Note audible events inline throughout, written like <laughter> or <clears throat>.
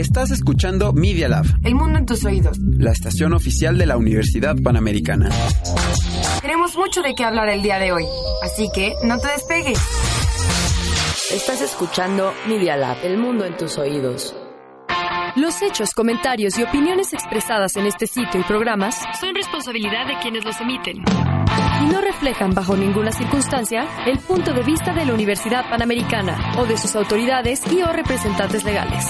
Estás escuchando Media Lab, El mundo en tus oídos. la estación oficial de la Universidad Panamericana. Tenemos mucho de qué hablar el día de hoy, así que no te despegues. Estás escuchando Media Lab, el mundo en tus oídos. Los hechos, comentarios y opiniones expresadas en este sitio y programas son responsabilidad de quienes los emiten y no reflejan bajo ninguna circunstancia el punto de vista de la Universidad Panamericana o de sus autoridades y o representantes legales.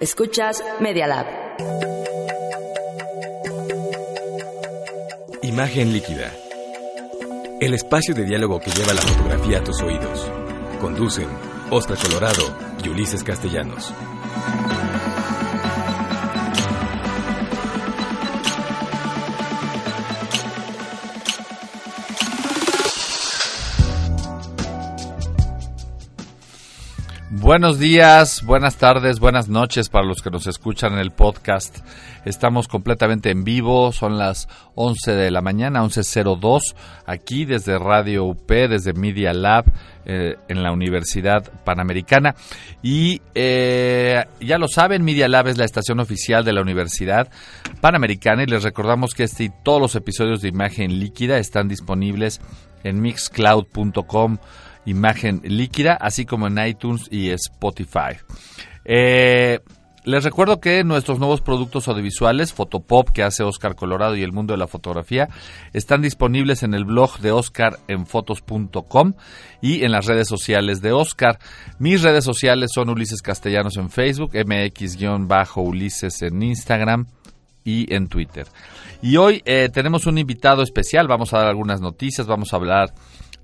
Escuchas Media Lab. Imagen líquida. El espacio de diálogo que lleva la fotografía a tus oídos. Conducen Oscar Colorado y Ulises Castellanos. Buenos días, buenas tardes, buenas noches para los que nos escuchan en el podcast. Estamos completamente en vivo, son las 11 de la mañana, 11.02, aquí desde Radio UP, desde Media Lab, eh, en la Universidad Panamericana. Y eh, ya lo saben, Media Lab es la estación oficial de la Universidad Panamericana y les recordamos que este y todos los episodios de Imagen Líquida están disponibles en mixcloud.com imagen líquida, así como en iTunes y Spotify. Eh, les recuerdo que nuestros nuevos productos audiovisuales, Fotopop, que hace Oscar Colorado y el mundo de la fotografía, están disponibles en el blog de Oscar en fotos.com y en las redes sociales de Oscar. Mis redes sociales son Ulises Castellanos en Facebook, MX-Ulises en Instagram y en Twitter. Y hoy eh, tenemos un invitado especial, vamos a dar algunas noticias, vamos a hablar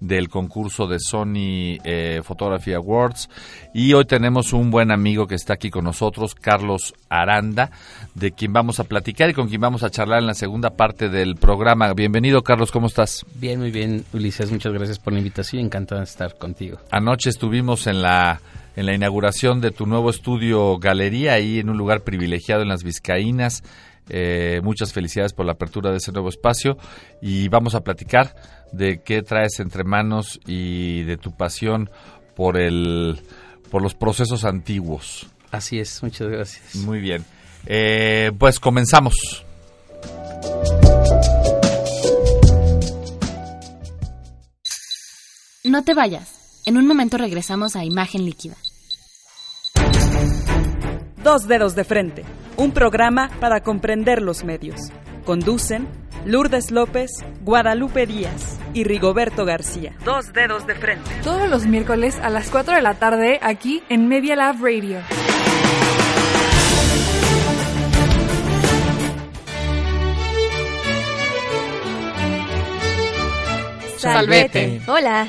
del concurso de Sony eh, Photography Awards y hoy tenemos un buen amigo que está aquí con nosotros, Carlos Aranda, de quien vamos a platicar y con quien vamos a charlar en la segunda parte del programa. Bienvenido Carlos, ¿cómo estás? Bien, muy bien, Ulises, muchas gracias por la invitación, encantado de estar contigo. Anoche estuvimos en la en la inauguración de tu nuevo estudio Galería ahí en un lugar privilegiado en las Vizcaínas. Eh, muchas felicidades por la apertura de ese nuevo espacio y vamos a platicar de qué traes entre manos y de tu pasión por el por los procesos antiguos. Así es, muchas gracias. Muy bien. Eh, pues comenzamos. No te vayas. En un momento regresamos a Imagen Líquida. Dos dedos de frente, un programa para comprender los medios. Conducen Lourdes López, Guadalupe Díaz y Rigoberto García. Dos dedos de frente. Todos los miércoles a las 4 de la tarde aquí en Media Lab Radio. Salvete. Hola.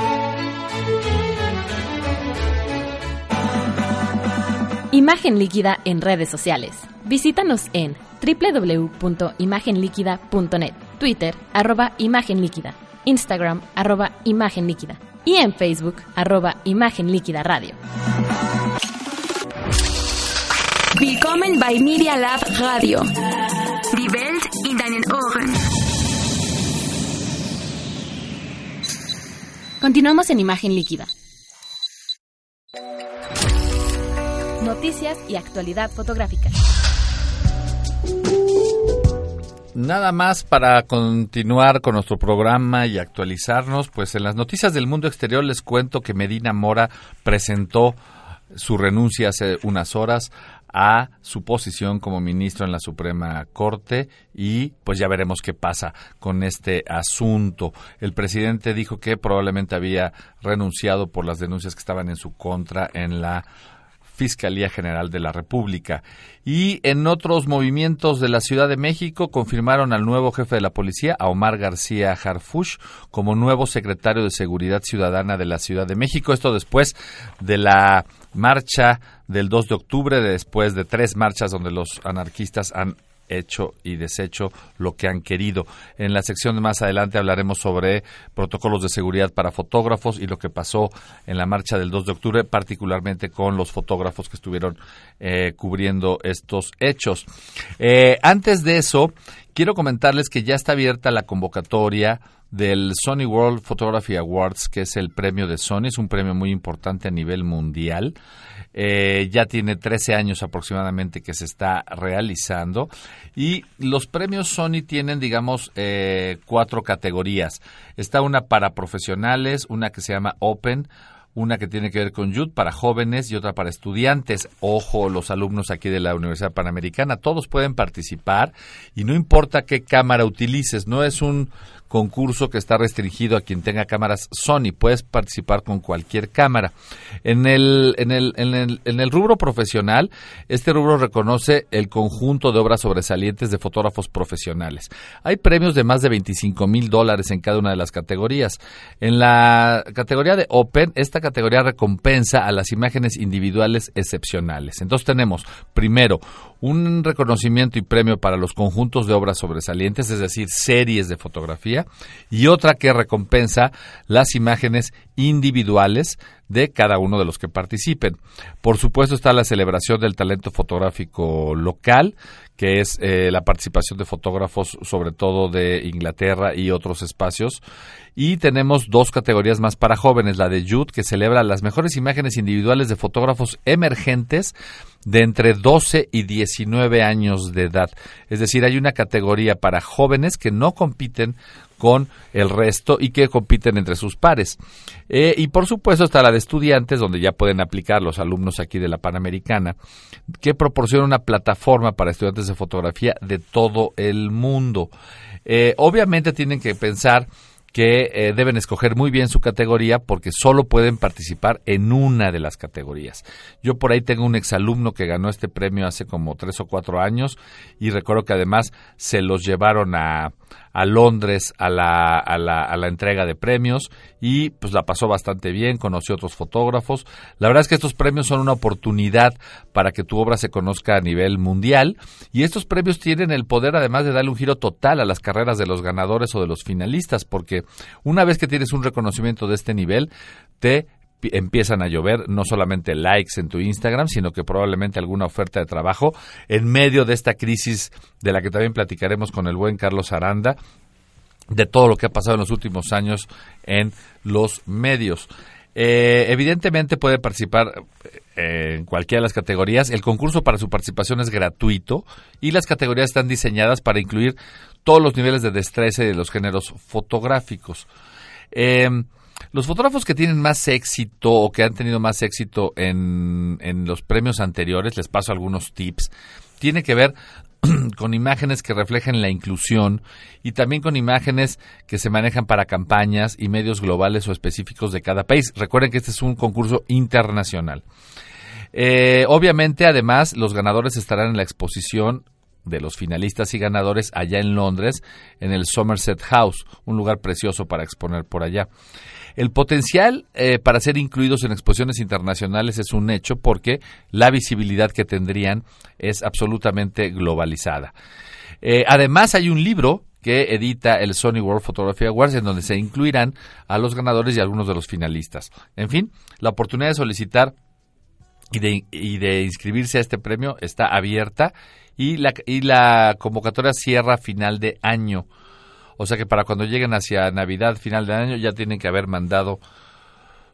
Imagen líquida en redes sociales. Visítanos en www.imagenliquida.net, Twitter, arroba Imagen Líquida, Instagram, arroba Imagen Líquida y en Facebook, arroba Imagen Líquida Radio. Willkommen bei Media Lab Radio. Die Welt in deinen Ohren. Continuamos en Imagen Líquida. Noticias y actualidad fotográfica. Nada más para continuar con nuestro programa y actualizarnos, pues en las noticias del mundo exterior les cuento que Medina Mora presentó su renuncia hace unas horas a su posición como ministro en la Suprema Corte y pues ya veremos qué pasa con este asunto. El presidente dijo que probablemente había renunciado por las denuncias que estaban en su contra en la Fiscalía General de la República. Y en otros movimientos de la Ciudad de México confirmaron al nuevo jefe de la policía, a Omar García Harfush, como nuevo secretario de Seguridad Ciudadana de la Ciudad de México. Esto después de la marcha del 2 de octubre, después de tres marchas donde los anarquistas han hecho y deshecho lo que han querido. En la sección de más adelante hablaremos sobre protocolos de seguridad para fotógrafos y lo que pasó en la marcha del 2 de octubre, particularmente con los fotógrafos que estuvieron eh, cubriendo estos hechos. Eh, antes de eso, quiero comentarles que ya está abierta la convocatoria del Sony World Photography Awards, que es el premio de Sony, es un premio muy importante a nivel mundial. Eh, ya tiene 13 años aproximadamente que se está realizando y los premios Sony tienen, digamos, eh, cuatro categorías. Está una para profesionales, una que se llama Open, una que tiene que ver con Youth para jóvenes y otra para estudiantes. Ojo, los alumnos aquí de la Universidad Panamericana, todos pueden participar y no importa qué cámara utilices, no es un concurso que está restringido a quien tenga cámaras Sony. Puedes participar con cualquier cámara. En el, en el, en el, en el rubro profesional, este rubro reconoce el conjunto de obras sobresalientes de fotógrafos profesionales. Hay premios de más de 25 mil dólares en cada una de las categorías. En la categoría de Open, esta categoría recompensa a las imágenes individuales excepcionales. Entonces tenemos, primero, un reconocimiento y premio para los conjuntos de obras sobresalientes, es decir, series de fotografía, y otra que recompensa las imágenes individuales de cada uno de los que participen. Por supuesto está la celebración del talento fotográfico local, que es eh, la participación de fotógrafos sobre todo de Inglaterra y otros espacios. Y tenemos dos categorías más para jóvenes, la de Youth, que celebra las mejores imágenes individuales de fotógrafos emergentes de entre 12 y 19 años de edad. Es decir, hay una categoría para jóvenes que no compiten con el resto y que compiten entre sus pares. Eh, y por supuesto está la de estudiantes, donde ya pueden aplicar los alumnos aquí de la Panamericana, que proporciona una plataforma para estudiantes de fotografía de todo el mundo. Eh, obviamente tienen que pensar que eh, deben escoger muy bien su categoría porque solo pueden participar en una de las categorías. Yo por ahí tengo un exalumno que ganó este premio hace como tres o cuatro años y recuerdo que además se los llevaron a, a Londres a la, a, la, a la entrega de premios y pues la pasó bastante bien, conoció otros fotógrafos. La verdad es que estos premios son una oportunidad para que tu obra se conozca a nivel mundial y estos premios tienen el poder además de darle un giro total a las carreras de los ganadores o de los finalistas porque una vez que tienes un reconocimiento de este nivel te empiezan a llover no solamente likes en tu Instagram, sino que probablemente alguna oferta de trabajo en medio de esta crisis de la que también platicaremos con el buen Carlos Aranda, de todo lo que ha pasado en los últimos años en los medios. Eh, evidentemente puede participar eh, en cualquiera de las categorías. El concurso para su participación es gratuito y las categorías están diseñadas para incluir todos los niveles de destreza de los géneros fotográficos. Eh, los fotógrafos que tienen más éxito o que han tenido más éxito en, los premios anteriores, les paso algunos tips, tiene que ver <clears throat> con imágenes que reflejen la inclusión y también con imágenes que se manejan para campañas y medios globales o específicos de cada país. Recuerden que este es un concurso internacional. Eh, obviamente, además, los ganadores estarán en la exposición de los finalistas y ganadores allá en Londres, en el Somerset House, un lugar precioso para exponer por allá. El potencial eh, para ser incluidos en exposiciones internacionales es un hecho porque la visibilidad que tendrían es absolutamente globalizada. Eh, además, hay un libro que edita el Sony World Photography Awards, en donde se incluirán a los ganadores y algunos de los finalistas. En fin, la oportunidad de solicitar y de, y de inscribirse a este premio está abierta y la, y la convocatoria cierra final de año. O sea que para cuando lleguen hacia Navidad, final de año, ya tienen que haber mandado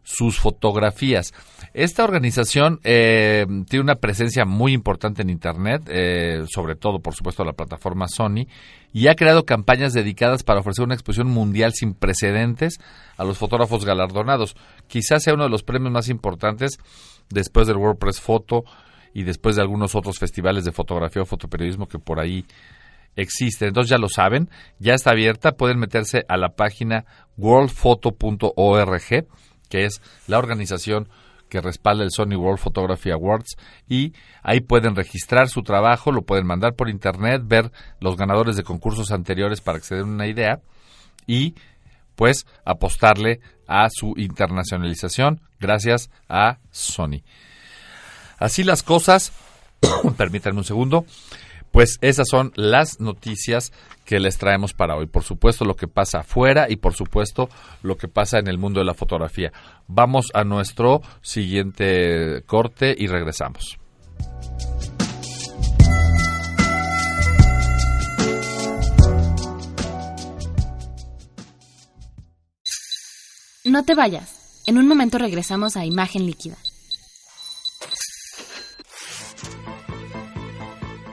sus fotografías. Esta organización eh, tiene una presencia muy importante en Internet, eh, sobre todo, por supuesto, la plataforma Sony, y ha creado campañas dedicadas para ofrecer una exposición mundial sin precedentes a los fotógrafos galardonados. Quizás sea uno de los premios más importantes después del WordPress Photo y después de algunos otros festivales de fotografía o fotoperiodismo que por ahí existe. Entonces ya lo saben, ya está abierta, pueden meterse a la página worldphoto.org, que es la organización que respalda el Sony World Photography Awards y ahí pueden registrar su trabajo, lo pueden mandar por internet, ver los ganadores de concursos anteriores para que se den una idea y pues apostarle a su internacionalización gracias a Sony. Así las cosas, <coughs> permítanme un segundo, pues esas son las noticias que les traemos para hoy. Por supuesto lo que pasa afuera y por supuesto lo que pasa en el mundo de la fotografía. Vamos a nuestro siguiente corte y regresamos. No te vayas. En un momento regresamos a Imagen Líquida.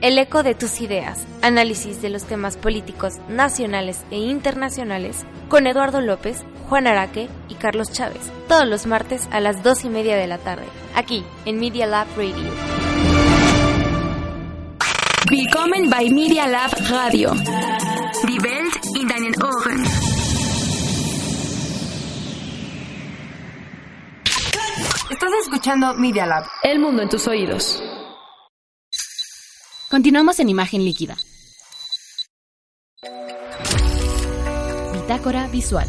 el eco de tus ideas, análisis de los temas políticos nacionales e internacionales con Eduardo López, Juan Araque y Carlos Chávez, todos los martes a las dos y media de la tarde, aquí en Media Lab Radio. Willkommen bei Media Lab Radio. Die Welt in deinen Ohren. Estás escuchando Media Lab. El mundo en tus oídos. Continuamos en Imagen Líquida. Bitácora Visual.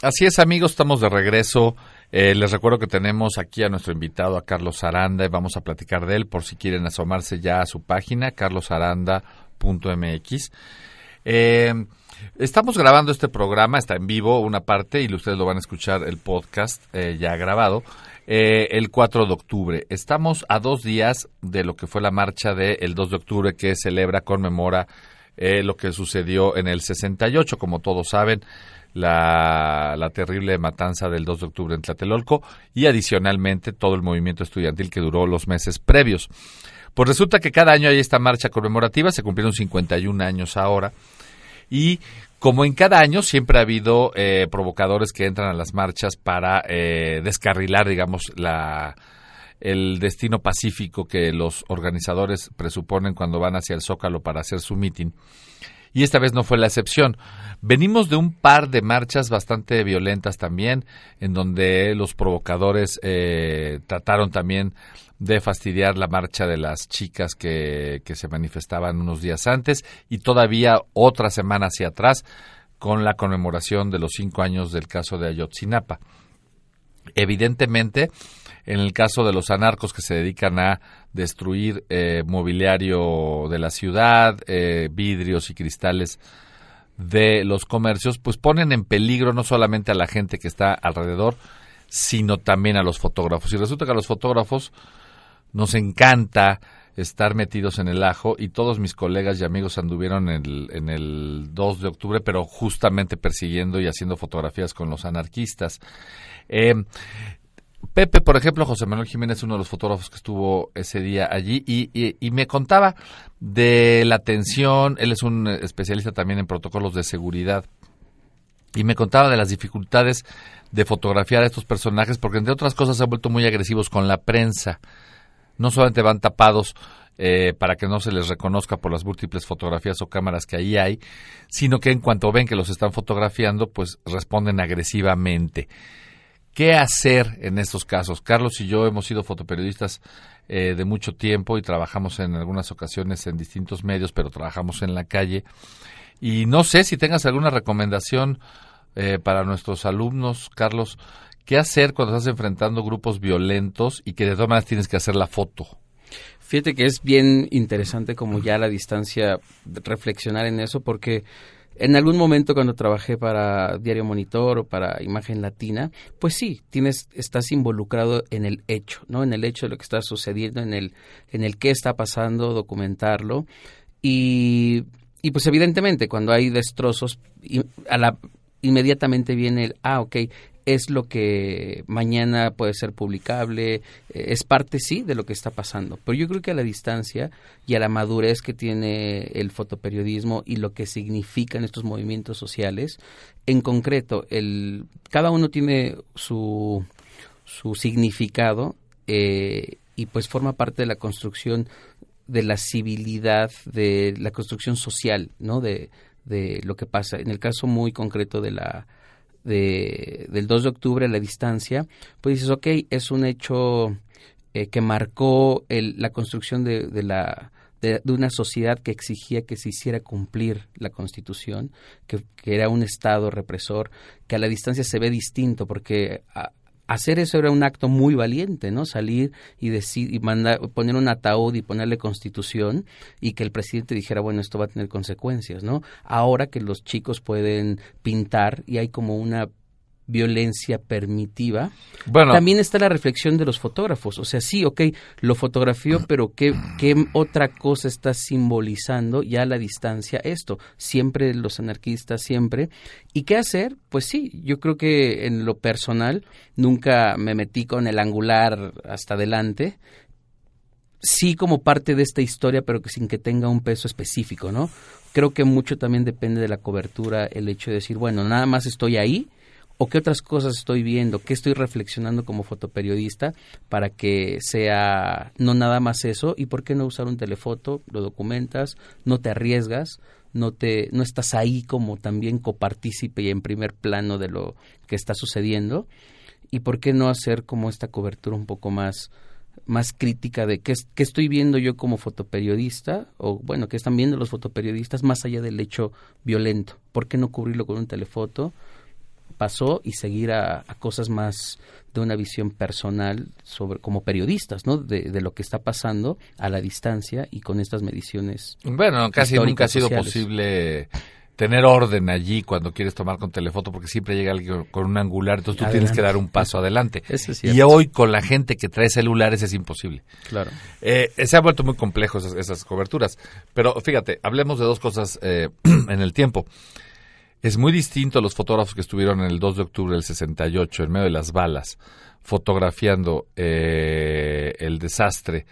Así es, amigos, estamos de regreso. Eh, les recuerdo que tenemos aquí a nuestro invitado, a Carlos Aranda, y vamos a platicar de él por si quieren asomarse ya a su página, carlosaranda.mx. Eh, estamos grabando este programa, está en vivo una parte y ustedes lo van a escuchar el podcast eh, ya grabado. Eh, el 4 de octubre. Estamos a dos días de lo que fue la marcha del 2 de octubre que celebra, conmemora eh, lo que sucedió en el 68, como todos saben, la, la, terrible matanza del 2 de octubre en Tlatelolco y adicionalmente todo el movimiento estudiantil que duró los meses previos. Pues resulta que cada año hay esta marcha conmemorativa, se cumplieron 51 años ahora y como en cada año, siempre ha habido eh, provocadores que entran a las marchas para eh, descarrilar, digamos, la, el destino pacífico que los organizadores presuponen cuando van hacia el Zócalo para hacer su mitin. Y esta vez no fue la excepción. Venimos de un par de marchas bastante violentas también, en donde los provocadores eh, trataron también de fastidiar la marcha de las chicas que, que se manifestaban unos días antes y todavía otra semana hacia atrás con la conmemoración de los cinco años del caso de Ayotzinapa. Evidentemente, en el caso de los anarcos que se dedican a destruir eh, mobiliario de la ciudad, eh, vidrios y cristales de los comercios, pues ponen en peligro no solamente a la gente que está alrededor, sino también a los fotógrafos. Y resulta que a los fotógrafos nos encanta estar metidos en el ajo y todos mis colegas y amigos anduvieron en el, en el 2 de octubre, pero justamente persiguiendo y haciendo fotografías con los anarquistas. Eh, Pepe, por ejemplo, José Manuel Jiménez, uno de los fotógrafos que estuvo ese día allí, y, y, y, me contaba de la tensión, él es un especialista también en protocolos de seguridad, y me contaba de las dificultades de fotografiar a estos personajes, porque entre otras cosas se han vuelto muy agresivos con la prensa no solamente van tapados eh, para que no se les reconozca por las múltiples fotografías o cámaras que ahí hay, sino que en cuanto ven que los están fotografiando, pues responden agresivamente. ¿Qué hacer en estos casos? Carlos y yo hemos sido fotoperiodistas eh, de mucho tiempo y trabajamos en algunas ocasiones en distintos medios, pero trabajamos en la calle. Y no sé si tengas alguna recomendación eh, para nuestros alumnos, Carlos, ¿Qué hacer cuando estás enfrentando grupos violentos y que de todas maneras tienes que hacer la foto? Fíjate que es bien interesante como ya a la distancia reflexionar en eso porque en algún momento cuando trabajé para Diario Monitor o para Imagen Latina, pues sí, tienes estás involucrado en el hecho, ¿no? En el hecho de lo que está sucediendo, en el en el qué está pasando, documentarlo y y pues evidentemente cuando hay destrozos inmediatamente viene el ah, ok, es lo que mañana puede ser publicable, eh, es parte sí de lo que está pasando, pero yo creo que a la distancia y a la madurez que tiene el fotoperiodismo y lo que significan estos movimientos sociales, en concreto, el, cada uno tiene su, su significado eh, y pues forma parte de la construcción de la civilidad, de la construcción social, ¿no? De, de lo que pasa. En el caso muy concreto de la de, del 2 de octubre, la distancia, pues dices, ok, es un hecho eh, que marcó el, la construcción de, de la de, una sociedad que exigía que se hiciera cumplir la Constitución, que, que, era un Estado represor, que a la distancia se ve distinto, porque a, hacer eso era un acto muy valiente, ¿no? Salir y decir y mandar poner un ataúd y ponerle constitución y que el presidente dijera, bueno, esto va a tener consecuencias, ¿no? Ahora que los chicos pueden pintar y hay como una violencia permitiva. Bueno, también está la reflexión de los fotógrafos. O sea, sí, ok, lo fotografió, pero ¿qué, ¿qué otra cosa está simbolizando ya a la distancia esto? Siempre los anarquistas, siempre. ¿Y qué hacer? Pues sí, yo creo que en lo personal nunca me metí con el angular hasta adelante. Sí como parte de esta historia, pero que sin que tenga un peso específico, ¿no? Creo que mucho también depende de la cobertura, el hecho de decir, bueno, nada más estoy ahí, o qué otras cosas estoy viendo, qué estoy reflexionando como fotoperiodista para que sea no nada más eso y por qué no usar un telefoto, lo documentas, no te arriesgas, no te no estás ahí como también copartícipe y en primer plano de lo que está sucediendo y por qué no hacer como esta cobertura un poco más más crítica de qué, qué estoy viendo yo como fotoperiodista o bueno, qué están viendo los fotoperiodistas más allá del hecho violento. ¿Por qué no cubrirlo con un telefoto? Pasó y seguir a, a, cosas más de una visión personal sobre como periodistas, ¿no? De, de, lo que está pasando a la distancia y con estas mediciones. Bueno, casi nunca ha sido sociales. posible tener orden allí cuando quieres tomar con telefoto porque siempre llega alguien con un angular, entonces tú adelante. tienes que dar un paso adelante. <laughs> Es y hoy con la gente que trae celulares es imposible. Claro. Eh, se ha vuelto muy complejo esas, esas, coberturas. Pero fíjate, hablemos de dos cosas eh, <clears throat> en el tiempo. Es muy distinto los fotógrafos que estuvieron en el 2 de octubre del 68, en medio de las balas, fotografiando eh, el desastre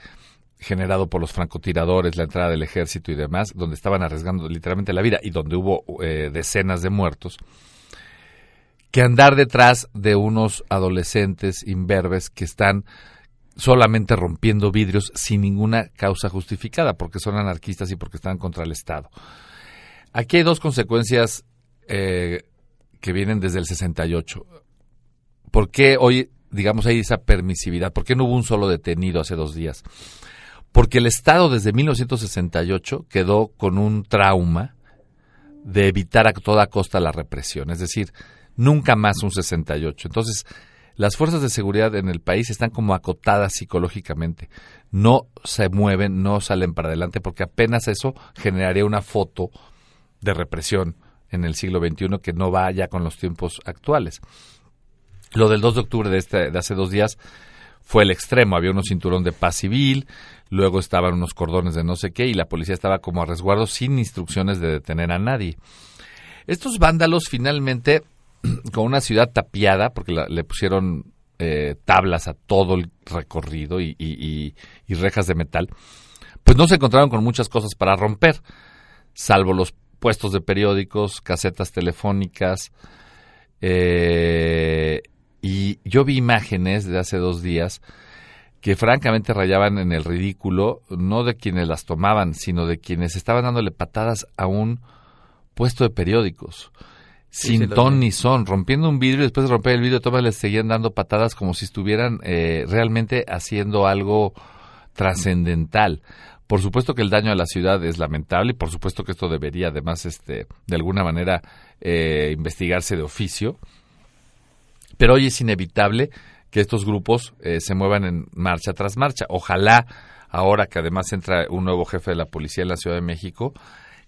generado por los francotiradores, la entrada del ejército y demás, donde estaban arriesgando literalmente la vida y donde hubo eh, decenas de muertos, que andar detrás de unos adolescentes imberbes que están solamente rompiendo vidrios sin ninguna causa justificada, porque son anarquistas y porque están contra el Estado. Aquí hay dos consecuencias eh, que vienen desde el 68. ¿Por qué hoy, digamos, hay esa permisividad? ¿Por qué no hubo un solo detenido hace dos días? Porque el Estado desde 1968 quedó con un trauma de evitar a toda costa la represión, es decir, nunca más un 68. Entonces, las fuerzas de seguridad en el país están como acotadas psicológicamente. No se mueven, no salen para adelante, porque apenas eso generaría una foto de represión en el siglo XXI que no va ya con los tiempos actuales. Lo del 2 de octubre de, este, de hace dos días fue el extremo. Había unos cinturón de paz civil, luego estaban unos cordones de no sé qué y la policía estaba como a resguardo sin instrucciones de detener a nadie. Estos vándalos finalmente, <clears throat> con una ciudad tapiada, porque le pusieron eh, tablas a todo el recorrido y, y, y, y rejas de metal, pues no se encontraron con muchas cosas para romper, salvo los puestos de periódicos, casetas telefónicas. Eh, y yo vi imágenes de hace dos días que francamente rayaban en el ridículo, no de quienes las tomaban, sino de quienes estaban dándole patadas a un puesto de periódicos. Sin sí, ton ni son, rompiendo un vidrio y después de romper el vidrio, todas les seguían dando patadas como si estuvieran eh, realmente haciendo algo trascendental. Por supuesto que el daño a la ciudad es lamentable y por supuesto que esto debería además este, de alguna manera eh, investigarse de oficio. Pero hoy es inevitable que estos grupos eh, se muevan en marcha tras marcha. Ojalá ahora que además entra un nuevo jefe de la policía en la Ciudad de México,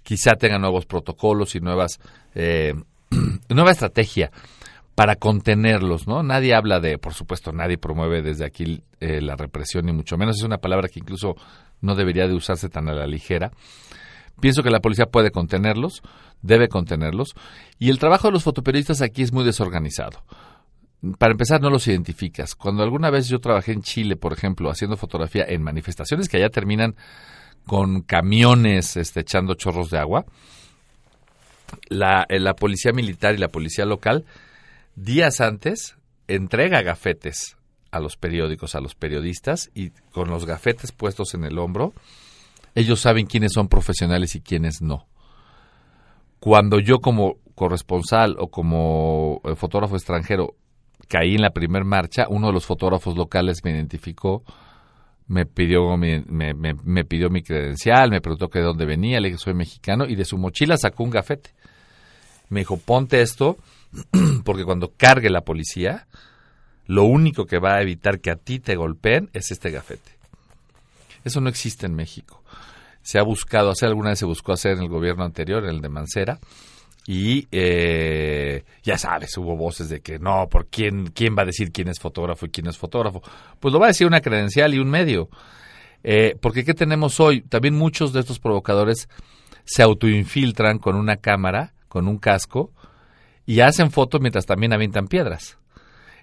quizá tenga nuevos protocolos y nuevas eh, <clears throat> nueva estrategia para contenerlos, ¿no? Nadie habla de, por supuesto, nadie promueve desde aquí eh, la represión, ni mucho menos. Es una palabra que incluso no debería de usarse tan a la ligera. Pienso que la policía puede contenerlos, debe contenerlos, y el trabajo de los fotoperiodistas aquí es muy desorganizado. para empezar, no los identificas. Cuando alguna vez yo trabajé en Chile, por ejemplo, haciendo fotografía en manifestaciones que allá terminan con camiones este, echando chorros de agua, la, eh, la policía militar y la policía local, días antes, entrega gafetes a los periódicos, a los periodistas, y con los gafetes puestos en el hombro, ellos saben quiénes son profesionales y quiénes no. Cuando yo como corresponsal o como eh, fotógrafo extranjero caí en la primer marcha, uno de los fotógrafos locales me identificó, me pidió mi, me, pidió mi credencial, me preguntó que de dónde venía, le dije soy mexicano y de su mochila sacó un gafete. Me dijo, ponte esto <clears throat> porque cuando cargue la policía, lo único que va a evitar que a ti te golpeen es este gafete. Eso no existe en México. Se ha buscado hacer, alguna vez se buscó hacer en el gobierno anterior, en el de Mancera, y eh, ya sabes, hubo voces de que no, ¿por quién, quién va a decir quién es fotógrafo y quién es fotógrafo? Pues lo va a decir una credencial y un medio. Eh, porque ¿qué tenemos hoy? También muchos de estos provocadores se autoinfiltran con una cámara, con un casco, y hacen fotos mientras también avientan piedras.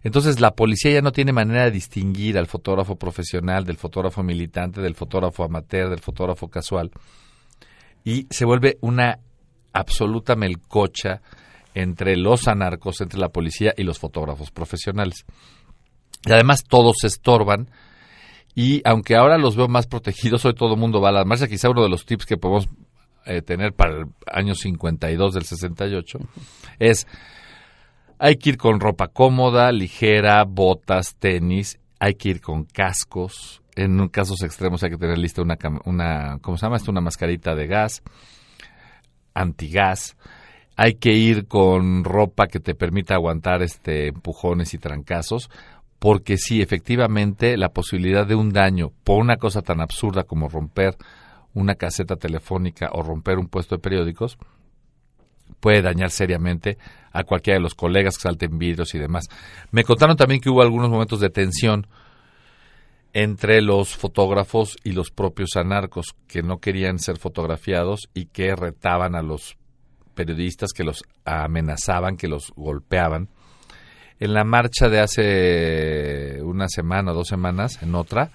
Entonces la policía ya no tiene manera de distinguir al fotógrafo profesional del fotógrafo militante, del fotógrafo amateur, del fotógrafo casual. Y se vuelve una absoluta melcocha entre los anarcos, entre la policía y los fotógrafos profesionales. Y además todos se estorban y aunque ahora los veo más protegidos, hoy todo el mundo va a la marcha, quizá uno de los tips que podemos eh, tener para el año 52 del 68 es hay que ir con ropa cómoda, ligera, botas, tenis, hay que ir con cascos, en casos extremos hay que tener lista una, una ¿cómo se llama esto? Una mascarita de gas, antigas. Hay que ir con ropa que te permita aguantar este empujones y trancazos, porque sí, efectivamente, la posibilidad de un daño por una cosa tan absurda como romper una caseta telefónica o romper un puesto de periódicos puede dañar seriamente a cualquiera de los colegas que salten vidrios y demás. Me contaron también que hubo algunos momentos de tensión entre los fotógrafos y los propios anarcos que no querían ser fotografiados y que retaban a los periodistas, que los amenazaban, que los golpeaban. En la marcha de hace una semana o dos semanas, en otra,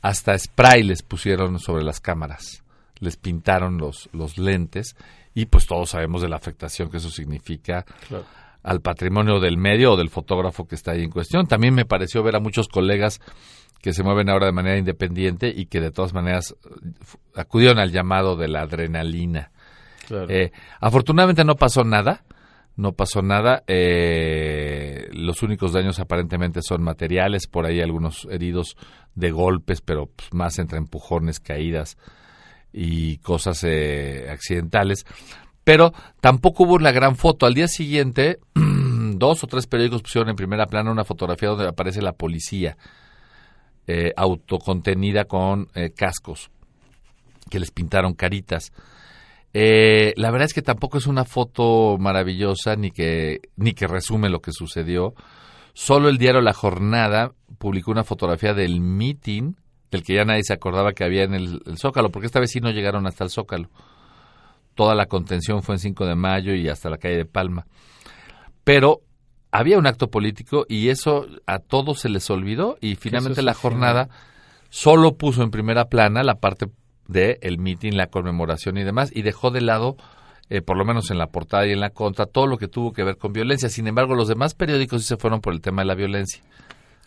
hasta spray les pusieron sobre las cámaras, les pintaron los, los lentes y pues todos sabemos de la afectación que eso significa al patrimonio del medio o del fotógrafo que está ahí en cuestión. También me pareció ver a muchos colegas que se mueven ahora de manera independiente y que de todas maneras acudieron al llamado de la adrenalina. Eh, afortunadamente no pasó nada, no pasó nada. Eh, los únicos daños aparentemente son materiales, por ahí algunos heridos de golpes, pero pues, más entre empujones, caídas y cosas eh, accidentales. Pero tampoco hubo una gran foto. Al día siguiente, <clears throat> dos o tres periódicos pusieron en primera plana una fotografía donde aparece la policía eh, autocontenida con eh, cascos que les pintaron caritas. Eh, la verdad es que tampoco es una foto maravillosa ni que, ni que resume lo que sucedió. Solo el diario La Jornada publicó una fotografía del meeting, del que ya nadie se acordaba que había en el, el, Zócalo, porque esta vez sí no llegaron hasta el Zócalo. Toda la contención fue en 5 de mayo y hasta la calle de Palma. Pero había un acto político y eso a todos se les olvidó y finalmente la jornada solo puso en primera plana la parte de el meeting, la conmemoración y demás y dejó de lado eh, por lo menos en la portada y en la contra todo lo que tuvo que ver con violencia. Sin embargo, los demás periódicos sí se fueron por el tema de la violencia.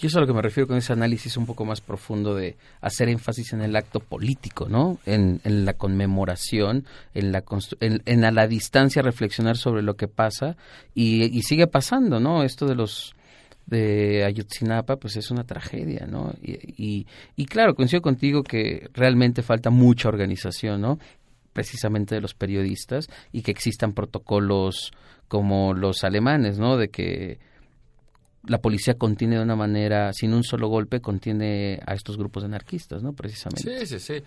Y eso es a lo que me refiero con ese análisis un poco más profundo de hacer énfasis en el acto político, ¿no? En, la conmemoración, en la, en, a la distancia reflexionar sobre lo que pasa y, sigue pasando, ¿no? Esto de los de Ayotzinapa, pues es una tragedia, ¿no? Y, y, claro, coincido contigo que realmente falta mucha organización, ¿no? Precisamente de los periodistas y que existan protocolos como los alemanes, ¿no? De que la policía contiene de una manera, sin un solo golpe, contiene a estos grupos de anarquistas, ¿no? Precisamente. Sí, sí, sí.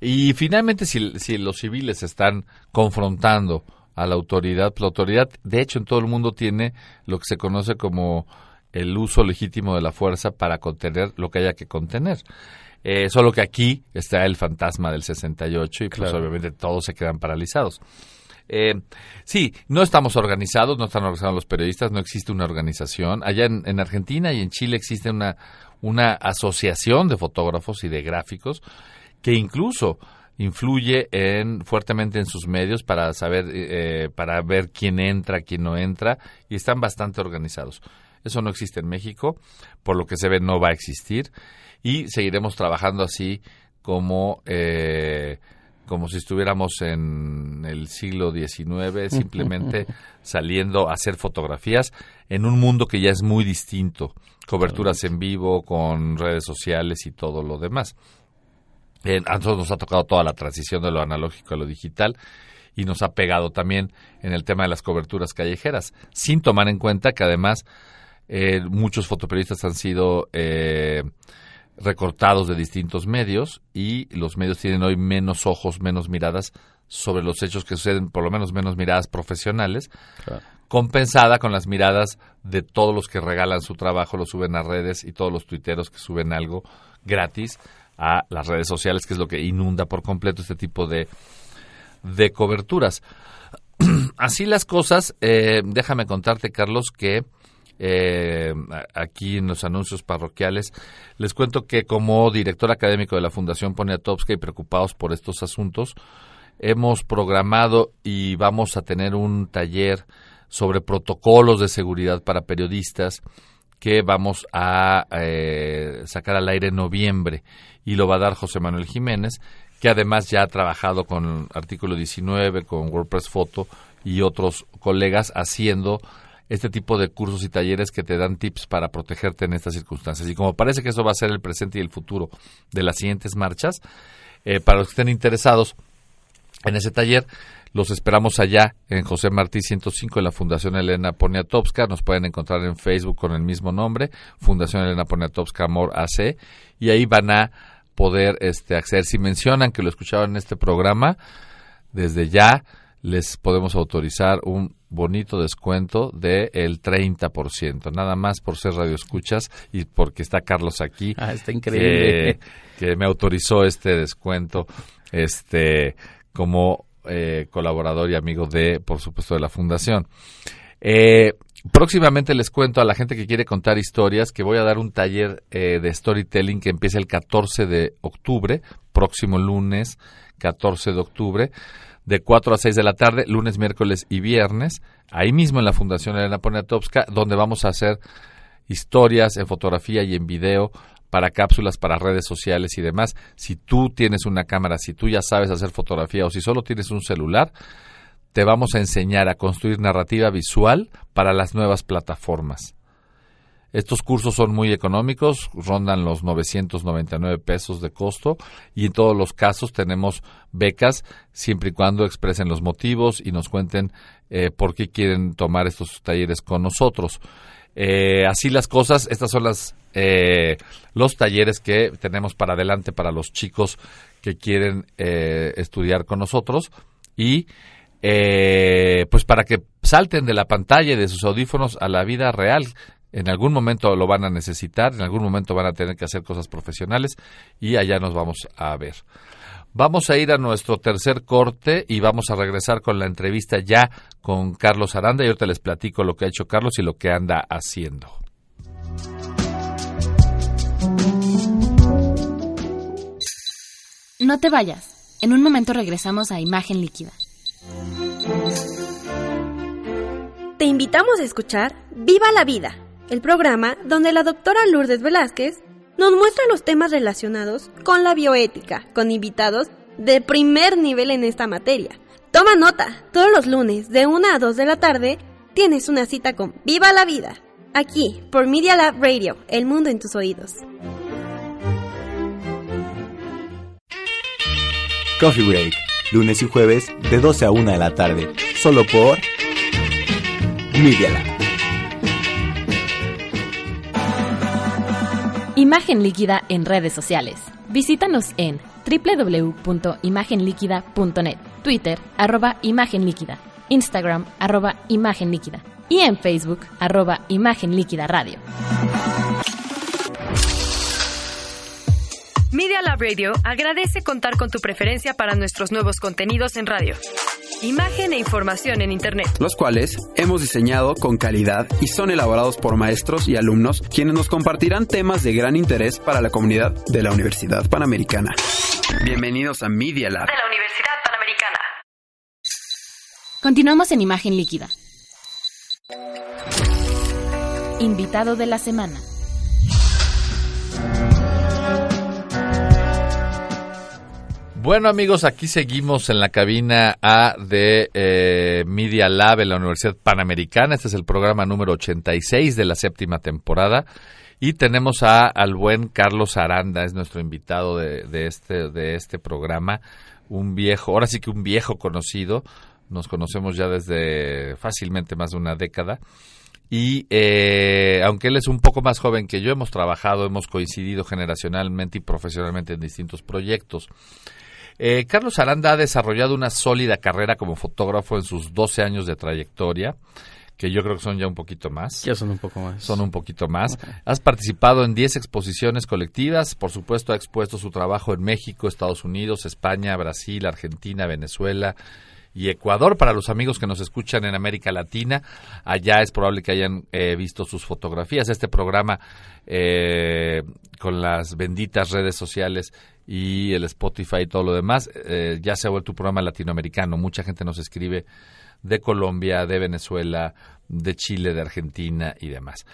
Y finalmente, si, si los civiles están confrontando a la autoridad, pues la autoridad, de hecho, en todo el mundo tiene lo que se conoce como el uso legítimo de la fuerza para contener lo que haya que contener. Eh, solo que aquí está el fantasma del 68 y pues obviamente todos se quedan paralizados. Eh, sí, no estamos organizados, no están organizados los periodistas, no existe una organización. Allá en, en Argentina y en Chile existe una, una asociación de fotógrafos y de gráficos que incluso influye en, fuertemente en sus medios para saber, eh, para ver quién entra, quién no entra, y están bastante organizados. Eso no existe en México, por lo que se ve no va a existir, y seguiremos trabajando así como, eh, como si estuviéramos en el siglo XIX, <laughs> simplemente saliendo a hacer fotografías en un mundo que ya es muy distinto, coberturas en vivo, con redes sociales y todo lo demás. Eh, a nosotros nos ha tocado toda la transición de lo analógico a lo digital y nos ha pegado también en el tema de las coberturas callejeras, sin tomar en cuenta que además eh, muchos fotoperiodistas han sido eh, recortados de distintos medios y los medios tienen hoy menos ojos, menos miradas sobre los hechos que suceden, por lo menos menos miradas profesionales, compensada con las miradas de todos los que regalan su trabajo, lo suben a redes y todos los tuiteros que suben algo gratis a las redes sociales, que es lo que inunda por completo este tipo de, de coberturas. <clears throat> Así las cosas, eh, déjame contarte, Carlos, que eh, aquí en los anuncios parroquiales. Les cuento que como director académico de la Fundación Poniatowska y preocupados por estos asuntos, hemos programado y vamos a tener un taller sobre protocolos de seguridad para periodistas que vamos a eh, sacar al aire en noviembre y lo va a dar José Manuel Jiménez, que además ya ha trabajado con Artículo 19, con WordPress Photo y otros colegas haciendo este tipo de cursos y talleres que te dan tips para protegerte en estas circunstancias. Y como parece que eso va a ser el presente y el futuro de las siguientes marchas, eh, para los que estén interesados en ese taller, los esperamos allá en José Martí 105 en la Fundación Elena Poniatowska. Nos pueden encontrar en Facebook con el mismo nombre, Fundación Elena Poniatowska Amor AC, y ahí van a poder este, acceder. Si mencionan que lo escuchaban en este programa, desde ya les podemos autorizar un bonito descuento del el 30%, nada más por ser radioescuchas y porque está Carlos aquí. Ah, está increíble. Que, que me autorizó este descuento este como eh, colaborador y amigo de, por supuesto, de la Fundación. Eh, próximamente les cuento a la gente que quiere contar historias que voy a dar un taller eh, de storytelling que empieza el 14 de octubre, próximo lunes 14 de octubre, de 4 a 6 de la tarde, lunes, miércoles y viernes, ahí mismo en la Fundación Elena Poniatowska, donde vamos a hacer historias en fotografía y en video para cápsulas, para redes sociales y demás. Si tú tienes una cámara, si tú ya sabes hacer fotografía o si solo tienes un celular, te vamos a enseñar a construir narrativa visual para las nuevas plataformas. Estos cursos son muy económicos, rondan los 999 pesos de costo y en todos los casos tenemos becas siempre y cuando expresen los motivos y nos cuenten eh, por qué quieren tomar estos talleres con nosotros. Eh, así las cosas, estas son las eh, los talleres que tenemos para adelante para los chicos que quieren eh, estudiar con nosotros y eh, pues para que salten de la pantalla y de sus audífonos a la vida real. En algún momento lo van a necesitar, en algún momento van a tener que hacer cosas profesionales y allá nos vamos a ver. Vamos a ir a nuestro tercer corte y vamos a regresar con la entrevista ya con Carlos Aranda y ahorita les platico lo que ha hecho Carlos y lo que anda haciendo. No te vayas. En un momento regresamos a Imagen Líquida. Te invitamos a escuchar Viva la Vida, el programa donde la doctora Lourdes Velázquez nos muestra los temas relacionados con la bioética, con invitados de primer nivel en esta materia. Toma nota, todos los lunes de 1 a 2 de la tarde tienes una cita con Viva la Vida, aquí por Media Lab Radio, el mundo en tus oídos. Coffee Break, lunes y jueves de 12 a 1 de la tarde, solo por Media Lab. Imagen Líquida en redes sociales. Visítanos en www.imagenliquida.net, Twitter, arroba Imagen Líquida, Instagram, arroba Imagen Líquida y en Facebook, arroba Imagen Líquida Radio. Media Lab Radio agradece contar con tu preferencia para nuestros nuevos contenidos en radio. Imagen e información en Internet. Los cuales hemos diseñado con calidad y son elaborados por maestros y alumnos quienes nos compartirán temas de gran interés para la comunidad de la Universidad Panamericana. Bienvenidos a Media Lab. De la Universidad Panamericana. Continuamos en Imagen Líquida. Invitado de la semana. Bueno amigos, aquí seguimos en la cabina A de eh, Media Lab en la Universidad Panamericana. Este es el programa número 86 de la séptima temporada. Y tenemos a, al buen Carlos Aranda, es nuestro invitado de, de, este, de este programa. Un viejo, ahora sí que un viejo conocido. Nos conocemos ya desde fácilmente más de una década. Y eh, aunque él es un poco más joven que yo, hemos trabajado, hemos coincidido generacionalmente y profesionalmente en distintos proyectos. Eh, Carlos Aranda ha desarrollado una sólida carrera como fotógrafo en sus 12 años de trayectoria, que yo creo que son ya un poquito más. Ya son un poco más. Son un poquito más. Has participado en 10 exposiciones colectivas, por supuesto ha expuesto su trabajo en México, Estados Unidos, España, Brasil, Argentina, Venezuela, y Ecuador. Para los amigos que nos escuchan en América Latina, allá es probable que hayan eh, visto sus fotografías. Este programa eh, con las benditas redes sociales y el Spotify y todo lo demás, eh, ya se ha vuelto un programa latinoamericano. Mucha gente nos escribe de Colombia, de Venezuela, de Chile, de Argentina y demás.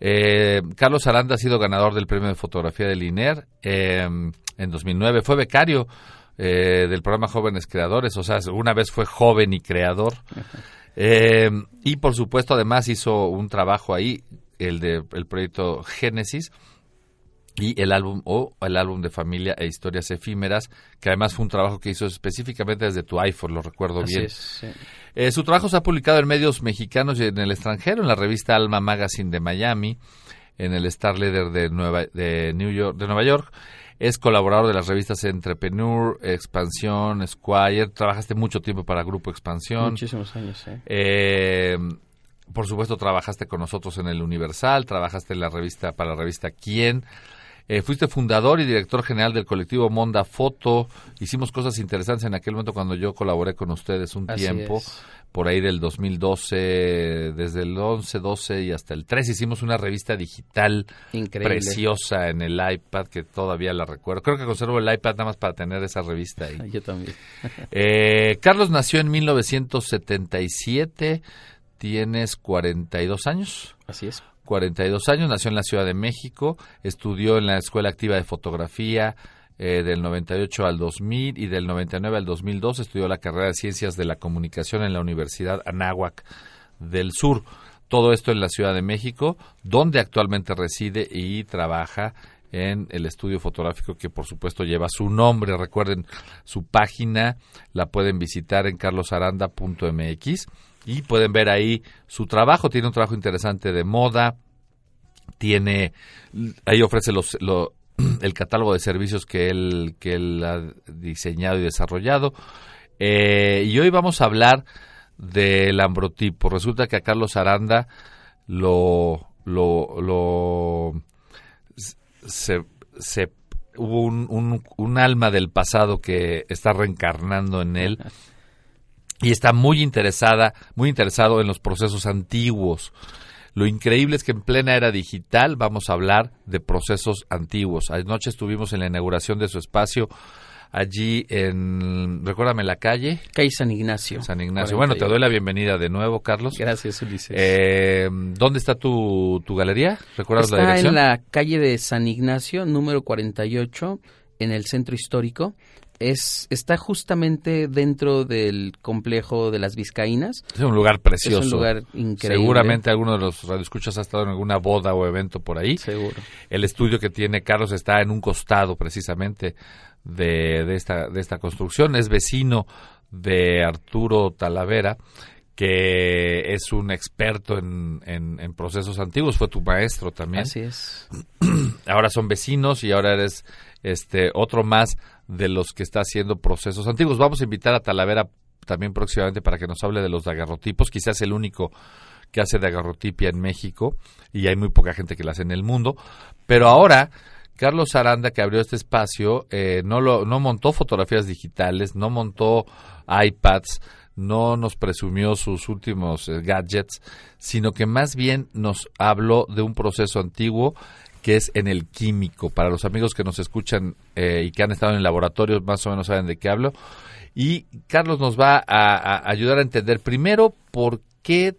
Eh, Carlos Aranda ha sido ganador del premio de fotografía del INER eh, en 2009. Fue becario eh, del programa Jóvenes Creadores, o sea, una vez fue joven y creador. Eh, y por supuesto, además hizo un trabajo ahí, el de el proyecto Génesis y el álbum o el álbum de familia e historias efímeras, que además fue un trabajo que hizo específicamente desde tu iPhone, lo recuerdo Así bien. es, sí. Eh, su trabajo se ha publicado en medios mexicanos y en el extranjero, en la revista Alma Magazine de Miami, en el Star Leader de Nueva, de New York, de Nueva York. Es colaborador de las revistas Entrepreneur, Expansión, Squire. Trabajaste mucho tiempo para Grupo Expansión. Muchísimos años, sí. Eh, por supuesto, trabajaste con nosotros en el Universal, trabajaste en la revista para la revista Quién. Eh, fuiste fundador y director general del colectivo Monda Foto. Hicimos cosas interesantes en aquel momento cuando yo colaboré con ustedes un Así tiempo. es. Por ahí del 2012, desde el 11, 12 y hasta el 13 hicimos una revista digital Increíble. preciosa en el iPad que todavía la recuerdo. Creo que conservo el iPad nada más para tener esa revista ahí. <laughs> Yo también. <laughs> Eh, Carlos nació en 1977, tienes 42 años. Así es. 42 años, nació en la Ciudad de México, estudió en la Escuela Activa de Fotografía eh, del 98 al 2000 y del 99 al 2002 estudió la carrera de Ciencias de la Comunicación en la Universidad Anáhuac del Sur. Todo esto en la Ciudad de México, donde actualmente reside y trabaja en el estudio fotográfico que por supuesto lleva su nombre. Recuerden, su página la pueden visitar en carlosaranda.mx y pueden ver ahí su trabajo. Tiene un trabajo interesante de moda, tiene, ahí ofrece los, lo- <clears throat> el catálogo de servicios que él, que él ha diseñado y desarrollado. Eh, y hoy vamos a hablar del ambrotipo. Resulta que a Carlos Aranda lo, lo, lo se, se hubo un, un alma del pasado que está reencarnando en él <laughs> y está muy interesada, muy interesado en los procesos antiguos. Lo increíble es que en plena era digital vamos a hablar de procesos antiguos. Anoche estuvimos en la inauguración de su espacio allí en, recuérdame la calle. Calle San Ignacio. San Ignacio. Bueno, te doy la bienvenida de nuevo, Carlos. Gracias, Ulises. Eh, ¿Dónde está tu, tu galería? ¿Recuerdas Está la dirección? en la calle de San Ignacio, número 48, en el centro histórico. Es, está justamente dentro del complejo de las Vizcaínas. Es un lugar precioso. Es un lugar increíble. Seguramente alguno de los radioescuchas ha estado en alguna boda o evento por ahí. Seguro. El estudio que tiene Carlos está en un costado precisamente de, de esta, de esta construcción. Es vecino de Arturo Talavera, que es un experto en, en- en procesos antiguos. Fue tu maestro también. Así es. <clears throat> ahora son vecinos y ahora eres este otro más de los que está haciendo procesos antiguos. Vamos a invitar a Talavera también próximamente para que nos hable de los daguerrotipos, quizás el único que hace daguerrotipia en México y hay muy poca gente que la hace en el mundo, pero ahora Carlos Aranda, que abrió este espacio, eh, no, lo, no montó fotografías digitales, no montó iPads, no nos presumió sus últimos eh, gadgets, sino que más bien nos habló de un proceso antiguo que es en el químico. Para los amigos que nos escuchan eh, y que han estado en laboratorios, más o menos saben de qué hablo. Y Carlos nos va a, ayudar a entender primero por qué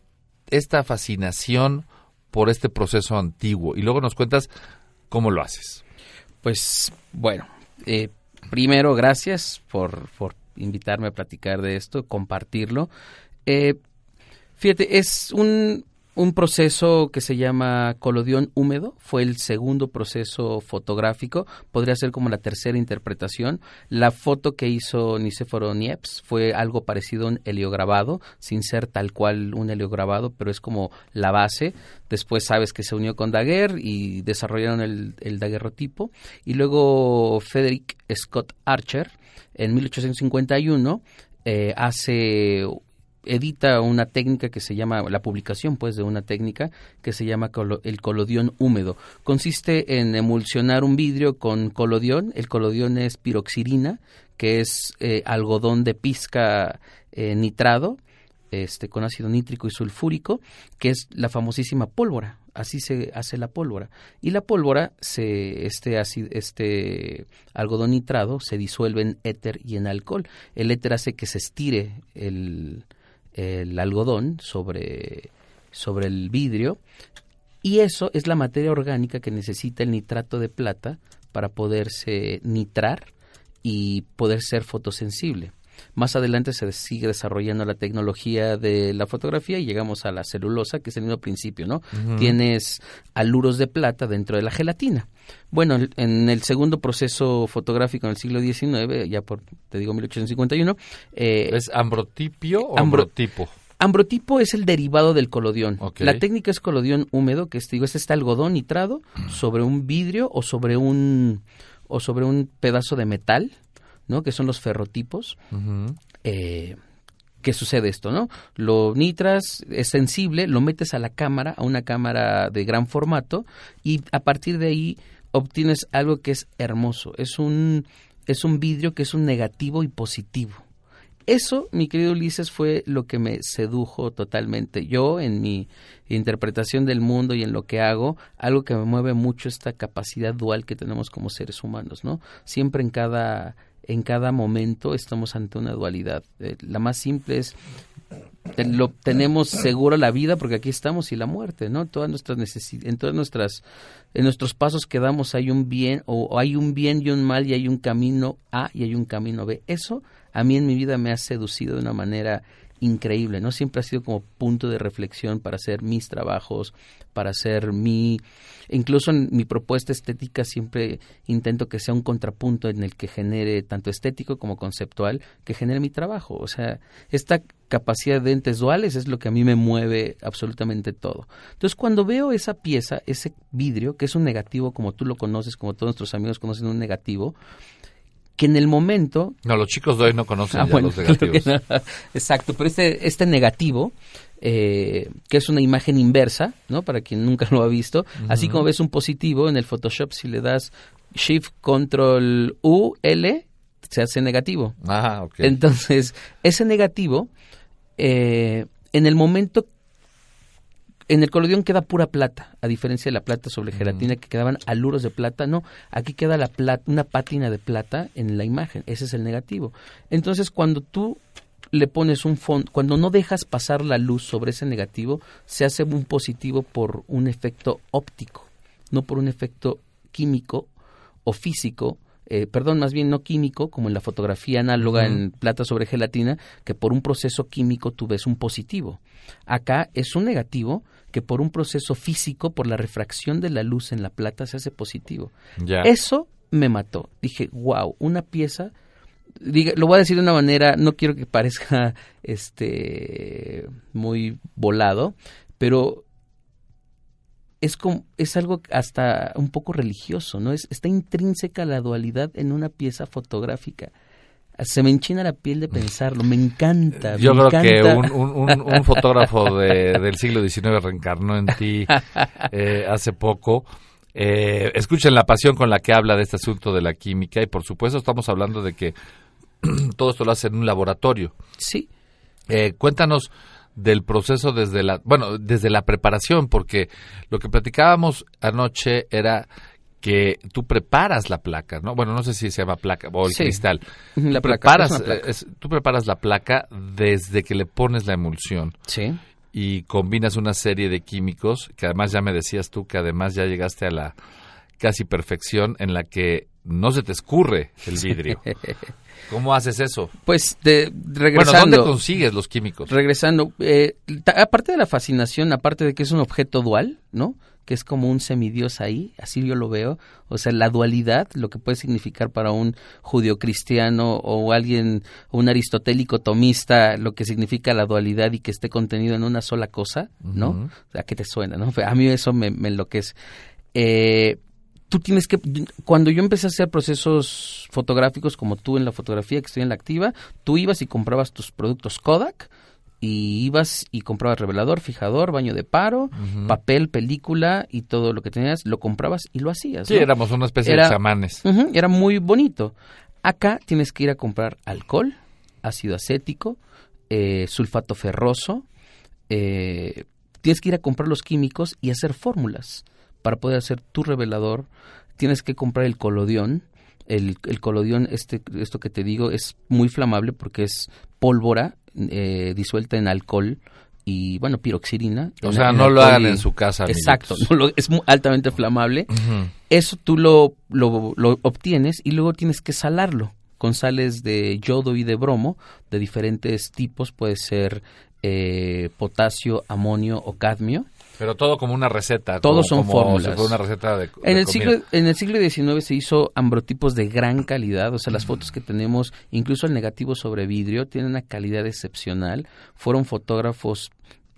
esta fascinación por este proceso antiguo. Y luego nos cuentas cómo lo haces. Pues bueno, eh, primero gracias por, por invitarme a platicar de esto, compartirlo. Eh, fíjate, es un, un proceso que se llama colodión húmedo, fue el segundo proceso fotográfico, podría ser como la tercera interpretación. La foto que hizo Nicéforo Niepce fue algo parecido a un heliograbado, sin ser tal cual un heliograbado, pero es como la base. Después sabes que se unió con Daguerre y desarrollaron el, el daguerrotipo. Y luego Frederick Scott Archer, en 1851, eh, hace edita una técnica que se llama, la publicación pues de una técnica que se llama el colodión húmedo. Consiste en emulsionar un vidrio con colodión, el colodión es piroxirina, que es eh, algodón de pizca eh, nitrado, este, con ácido nítrico y sulfúrico, que es la famosísima pólvora. Así se hace la pólvora. Y la pólvora, se, este, este algodón nitrado, se disuelve en éter y en alcohol. El éter hace que se estire el, el algodón sobre, sobre el vidrio y eso es la materia orgánica que necesita el nitrato de plata para poderse nitrar y poder ser fotosensible. Más adelante se sigue desarrollando la tecnología de la fotografía y llegamos a la celulosa, que es el mismo principio, ¿no? Tienes aluros de plata dentro de la gelatina. Bueno, en el segundo proceso fotográfico en el siglo XIX, ya por, te digo, 1851... Eh, ¿Es ambrotipio o ambrotipo? Ambrotipo es el derivado del colodión. La técnica es colodión húmedo, que es, digo, es este algodón nitrado sobre un vidrio o sobre un o sobre un pedazo de metal, ¿no? Que son los ferrotipos. eh, ¿Qué sucede esto, no? Lo nitras, es sensible, lo metes a la cámara, a una cámara de gran formato, y a partir de ahí obtienes algo que es hermoso. Es un, es un vidrio que es un negativo y positivo. Eso, mi querido Ulises, fue lo que me sedujo totalmente. Yo, en mi interpretación del mundo y en lo que hago, algo que me mueve mucho esta capacidad dual que tenemos como seres humanos, ¿no? Siempre en cada en cada momento estamos ante una dualidad. Eh, la más simple es lo tenemos seguro la vida porque aquí estamos y la muerte, ¿no? Todas nuestras en todas nuestras en nuestros pasos que damos hay un bien o, hay un bien y un mal y hay un camino A y hay un camino B. Eso a mí en mi vida me ha seducido de una manera increíble, ¿no? Siempre ha sido como punto de reflexión para hacer mis trabajos, para hacer mi incluso en mi propuesta estética siempre intento que sea un contrapunto en el que genere tanto estético como conceptual, que genere mi trabajo. O sea, esta capacidad de entes duales es lo que a mí me mueve absolutamente todo. Entonces, cuando veo esa pieza, ese vidrio, que es un negativo como tú lo conoces, como todos nuestros amigos conocen un negativo, que en el momento... No, los chicos de hoy no conocen ah, los negativos. exacto, pero este, este negativo, eh, que es una imagen inversa, ¿no? Para quien nunca lo ha visto, así como ves un positivo en el Photoshop, si le das Shift Control U, L, se hace negativo. Ah, ok. Entonces, ese negativo, eh, en el momento en el colodión queda pura plata, a diferencia de la plata sobre gelatina que quedaban aluros de plata, no, aquí queda la plata, una pátina de plata en la imagen, ese es el negativo. Entonces, cuando tú le pones un fondo, cuando no dejas pasar la luz sobre ese negativo, se hace un positivo por un efecto óptico, no por un efecto químico o físico eh, perdón, más bien no químico, como en la fotografía análoga en plata sobre gelatina, que por un proceso químico tú ves un positivo. Acá es un negativo que por un proceso físico, por la refracción de la luz en la plata, se hace positivo. Eso me mató. Dije, wow, una pieza lo voy a decir de una manera, no quiero que parezca <laughs> este muy volado, pero es, como, es algo hasta un poco religioso, ¿no? Es, está intrínseca la dualidad en una pieza fotográfica. Se me enchina la piel de pensarlo, me encanta. Yo creo que un, fotógrafo del siglo XIX reencarnó en ti <laughs> eh, hace poco Eh, escuchen la pasión con la que habla de este asunto de la química y por supuesto estamos hablando de que <clears throat> todo esto lo hace en un laboratorio. Sí. Eh, cuéntanos del proceso desde la, bueno, desde la preparación, porque lo que platicábamos anoche era que tú preparas la placa, ¿no? Bueno, no sé si se llama placa o el Sí. cristal. La Tú placa, preparas, placa. eh, es- tú preparas la placa desde que le pones la emulsión. Sí. Y combinas una serie de químicos, que además ya me decías tú que además ya llegaste a la casi perfección en la que no se te escurre el vidrio. <laughs> ¿Cómo haces eso? Pues de, Bueno, regresando. ¿dónde consigues los químicos? Regresando, eh, aparte de la fascinación, aparte de que es un objeto dual, ¿no? Que es como un semidios ahí, así yo lo veo. O sea, la dualidad, lo que puede significar para un judío cristiano o alguien, un aristotélico tomista, lo que significa la dualidad y que esté contenido en una sola cosa, ¿no? Ujú. ¿A qué te suena, no? <laughs> A mí eso me, me enloquece. Eh, tú tienes que, cuando yo empecé a hacer procesos fotográficos como tú en la fotografía que estoy en la activa, tú ibas y comprabas tus productos Kodak y ibas y comprabas revelador, fijador, baño de paro, papel, película y todo lo que tenías, lo comprabas y lo hacías. Sí, ¿no? éramos una especie Era- de chamanes. Era muy bonito. Acá tienes que ir a comprar alcohol, ácido acético, eh, sulfato ferroso, eh, tienes que ir a comprar los químicos y hacer fórmulas para poder hacer tu revelador. Tienes que comprar el colodión. El, el colodión, este, esto que te digo, es muy flamable porque es pólvora eh, disuelta en alcohol y, bueno, piroxirina. O sea, no lo hagan y- en su casa, Exacto, no lo- es mu- altamente flamable. Eso tú lo, lo, lo obtienes y luego tienes que salarlo con sales de yodo y de bromo de diferentes tipos, puede ser eh, potasio, amonio o cadmio. Pero todo como una receta. Todos como- son como fórmulas. una receta de, de En el, siglo, en el siglo XIX se hizo ambrotipos de gran calidad, o sea, las fotos que tenemos, incluso el negativo sobre vidrio, tienen una calidad excepcional. Fueron fotógrafos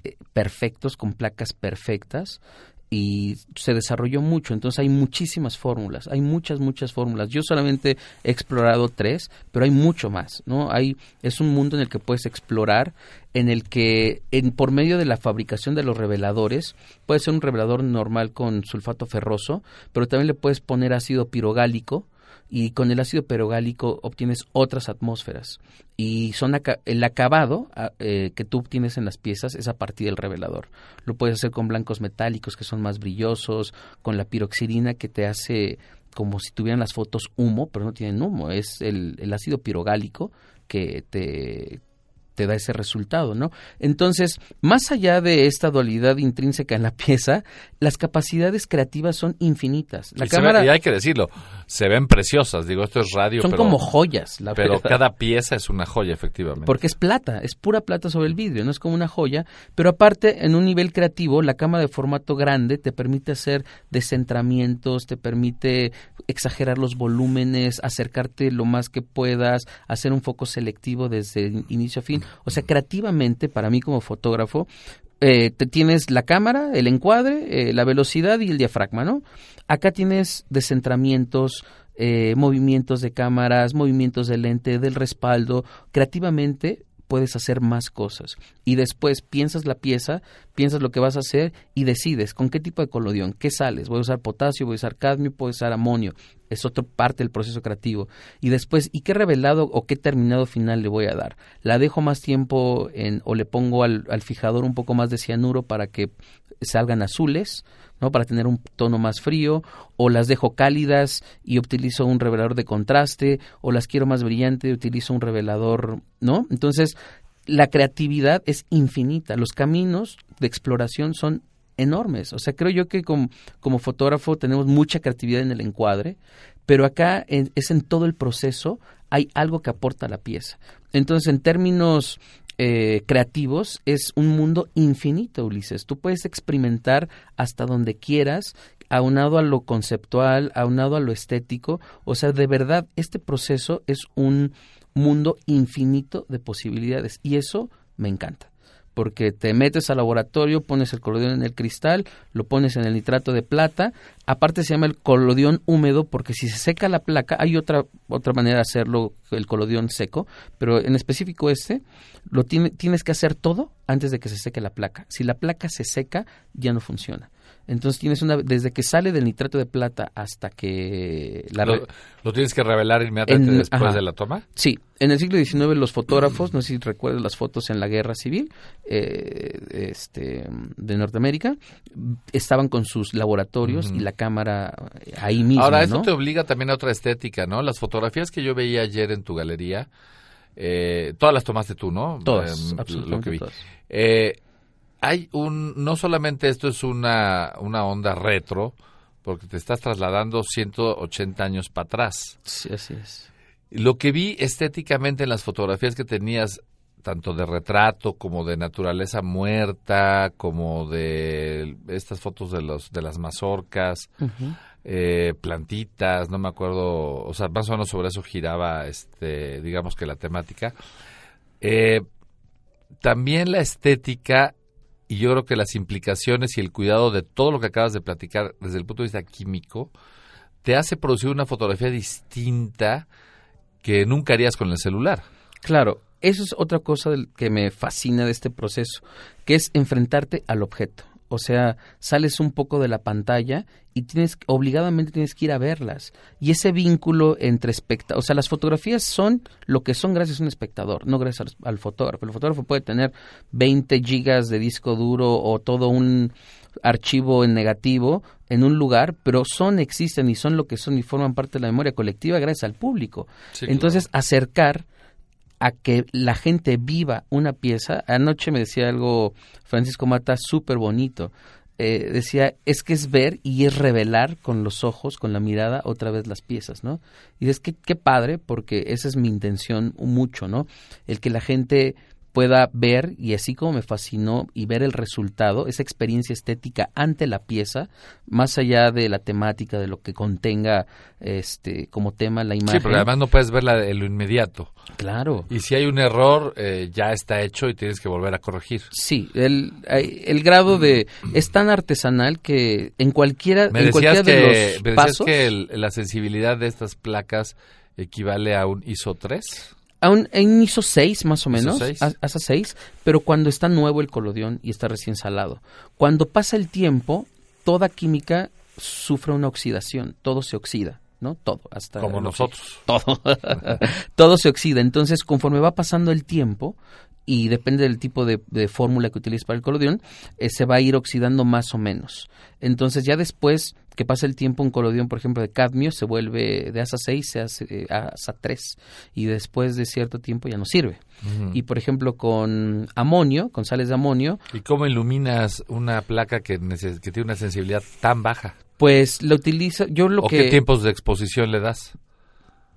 eh, perfectos, con placas perfectas, y se desarrolló mucho. Entonces hay muchísimas fórmulas, hay muchas, muchas fórmulas. Yo solamente he explorado tres, pero hay mucho más, ¿no? Hay, es un mundo en el que puedes explorar, en el que en, por medio de la fabricación de los reveladores, puede ser un revelador normal con sulfato ferroso, pero también le puedes poner ácido pirogálico, y con el ácido pirogálico obtienes otras atmósferas y son el acabado a- eh, que tú obtienes en las piezas es a partir del revelador. Lo puedes hacer con blancos metálicos que son más brillosos, con la piroxirina que te hace como si tuvieran las fotos humo, pero no tienen humo, es el, el ácido pirogálico que te te da ese resultado, ¿no? Entonces, más allá de esta dualidad intrínseca en la pieza, las capacidades creativas son infinitas. La y, ve- cámara y hay que decirlo, se ven preciosas. Digo, esto es radio, Son pero- como joyas, la pero verdad. cada pieza es una joya, efectivamente. porque es plata, es pura plata sobre el vidrio, no es como una joya, pero aparte en un nivel creativo la cámara de formato grande te permite hacer descentramientos, te permite exagerar los volúmenes, acercarte lo más que puedas, hacer un foco selectivo desde in- inicio a fin, o sea, creativamente para mí como fotógrafo eh, te tienes la cámara, el encuadre, eh, la velocidad y el diafragma, ¿no? Acá tienes descentramientos, eh, movimientos de cámaras, movimientos de lente, del respaldo. Creativamente puedes hacer más cosas. Y después piensas la pieza, piensas lo que vas a hacer y decides con qué tipo de colodión, qué sales. Voy a usar potasio, voy a usar cadmio, voy a usar amonio. Es otra parte del proceso creativo. Y después, ¿y qué revelado o qué terminado final le voy a dar? ¿La dejo más tiempo en, o le pongo al, al fijador un poco más de cianuro para que salgan azules? ¿No? Para tener un tono más frío, o las dejo cálidas y utilizo un revelador de contraste, o las quiero más brillante y utilizo un revelador, ¿no? Entonces, la creatividad es infinita, los caminos de exploración son enormes. O sea, creo yo que como, fotógrafo tenemos mucha creatividad en el encuadre, pero acá en- es en todo el proceso, hay algo que aporta a la pieza. Entonces, en términos eh, creativos, es un mundo infinito, Ulises. Tú puedes experimentar hasta donde quieras, aunado a lo conceptual, aunado a lo estético. O sea, de verdad, este proceso es un mundo infinito de posibilidades y eso me encanta porque te metes al laboratorio, pones el colodión en el cristal, lo pones en el nitrato de plata, aparte se llama el colodión húmedo porque si se seca la placa, hay otra otra manera de hacerlo, el colodión seco, pero en específico este, lo tiene, tienes que hacer todo antes de que se seque la placa. Si la placa se seca, ya no funciona. Entonces tienes una desde que sale del nitrato de plata hasta que la ¿Lo, lo tienes que revelar inmediatamente En- después ajá. de la toma? Sí, en el siglo XIX los fotógrafos, no sé si recuerdas las fotos en la Guerra Civil eh, este, de Norteamérica, estaban con sus laboratorios y la cámara ahí mismo. Ahora, esto ¿no? te obliga también a otra estética, ¿no? Las fotografías que yo veía ayer en tu galería, eh, todas las tomaste tú, ¿no? Todas, Eh, absolutamente Lo que vi. todas. Eh, hay un, no solamente esto es una, una onda retro, porque te estás trasladando 180 años para atrás. Sí, así es. Lo que vi estéticamente en las fotografías que tenías, tanto de retrato como de naturaleza muerta, como de estas fotos de los de las mazorcas, eh, plantitas, no me acuerdo, o sea, más o menos sobre eso giraba, este, digamos que la temática. Eh, también la estética y yo creo que las implicaciones y el cuidado de todo lo que acabas de platicar desde el punto de vista químico te hace producir una fotografía distinta que nunca harías con el celular. Claro, eso es otra cosa que me fascina de este proceso, que es enfrentarte al objeto. O sea, sales un poco de la pantalla y tienes obligadamente tienes que ir a verlas. Y ese vínculo entre espectador, o sea, las fotografías son lo que son gracias a un espectador, no gracias al, al fotógrafo. El fotógrafo puede tener 20 gigas de disco duro o todo un archivo en negativo en un lugar, pero son, existen y son lo que son y forman parte de la memoria colectiva gracias al público. Sí, Entonces, acercar a que la gente viva una pieza. Anoche me decía algo Francisco Mata súper bonito. Eh, decía, es que es ver y es revelar con los ojos, con la mirada, otra vez las piezas, ¿no? Y es que qué padre, porque esa es mi intención mucho, ¿no? El que la gente pueda ver, y así como me fascinó, y ver el resultado, esa experiencia estética ante la pieza, más allá de la temática, de lo que contenga este como tema la imagen. Sí, porque además no puedes verla en lo inmediato. Claro. Y si hay un error, eh, ya está hecho y tienes que volver a corregir. Sí, el, el grado de es tan artesanal que en cualquiera, Me en cualquiera que, de los me pasos, que el- la sensibilidad de estas placas equivale a un ISO 3. A un, en ISO 6 más o menos, 6. a- hasta 6, pero cuando está nuevo el colodión y está recién salado. Cuando pasa el tiempo, toda química sufre una oxidación, todo se oxida. ¿no? Todo, hasta Como nosotros. <laughs> Todo. todo se oxida. Entonces, conforme va pasando el tiempo, y depende del tipo de, de fórmula que utilices para el colodión, eh, se va a ir oxidando más o menos. Entonces, ya después que pasa el tiempo, un colodión, por ejemplo, de cadmio, se vuelve de ASA 6 se hace eh, ASA 3, y después de cierto tiempo ya no sirve. Y, por ejemplo, con amonio, con sales de amonio, ¿Y cómo iluminas una placa que, tiene una sensibilidad tan baja? pues lo utilizo, yo lo ¿O que... qué tiempos de exposición le das?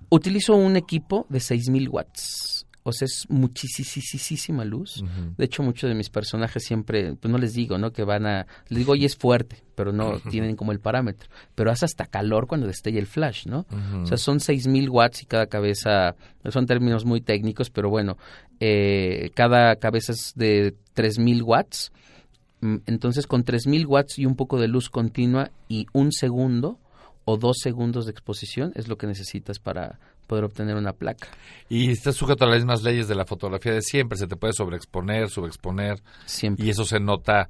Utilizo un equipo de 6000 watts. O sea, es muchísima luz. De hecho, muchos de mis personajes siempre, pues no les digo, ¿no? Que van a, les digo, oye, es fuerte, pero no tienen como el parámetro. Pero hace hasta calor cuando destella el flash, ¿no? O sea, son 6000 watts y cada cabeza, son términos muy técnicos, pero bueno, eh, cada cabeza es de 3000 watts. Mm, Entonces, con 3000 watts y un poco de luz continua y un segundo o dos segundos de exposición es lo que necesitas para poder obtener una placa. Y estás sujeto a las mismas leyes de la fotografía de siempre. Se te puede sobreexponer, subexponer. Siempre. Y eso se nota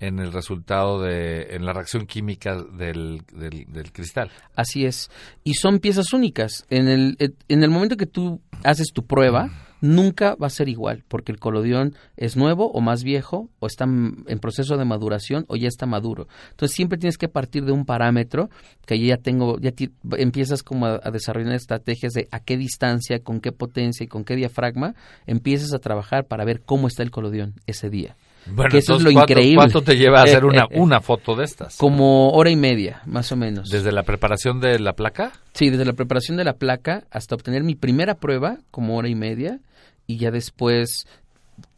en el resultado de, en la reacción química del, del, del cristal. Así es. Y son piezas únicas. En el, en el momento que tú haces tu prueba, nunca va a ser igual, porque el colodión es nuevo o más viejo, o está en proceso de maduración o ya está maduro. Entonces siempre tienes que partir de un parámetro que ya tengo, ya empiezas como a desarrollar estrategias de a qué distancia, con qué potencia y con qué diafragma, empiezas a trabajar para ver cómo está el colodión ese día. Bueno, que eso es lo ¿cuánto- increíble. ¿Cuánto te lleva a hacer una, <laughs> una foto de estas? Como hora y media, más o menos. ¿Desde la preparación de la placa? Sí, desde la preparación de la placa hasta obtener mi primera prueba, como hora y media, y ya después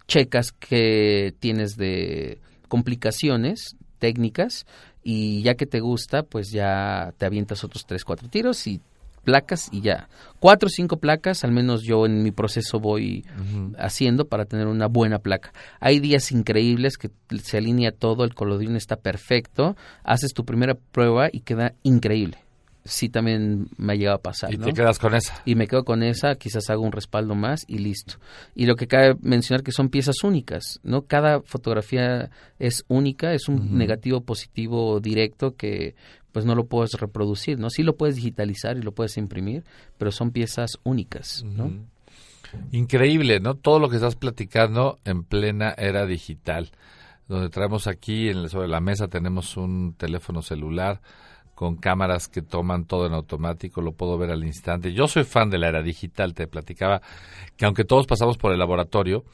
checas que tienes de complicaciones técnicas y ya que te gusta, pues ya te avientas otros tres, cuatro tiros y placas y ya. Cuatro o cinco placas, al menos yo en mi proceso voy haciendo para tener una buena placa. Hay días increíbles que se alinea todo, el colodión está perfecto, haces tu primera prueba y queda increíble. sí también me ha llegado a pasar. Y ¿no? te quedas con esa. Y me quedo con esa, quizás hago un respaldo más y listo. Y lo que cabe mencionar que son piezas únicas, ¿no? Cada fotografía es única, es un negativo positivo directo que pues no lo puedes reproducir, ¿no? Sí lo puedes digitalizar y lo puedes imprimir, pero son piezas únicas, ¿no? Increíble, ¿no? Todo lo que estás platicando en plena era digital. Donde traemos aquí en, sobre la mesa tenemos un teléfono celular con cámaras que toman todo en automático, lo puedo ver al instante. Yo soy fan de la era digital, te platicaba que aunque todos pasamos por el laboratorio,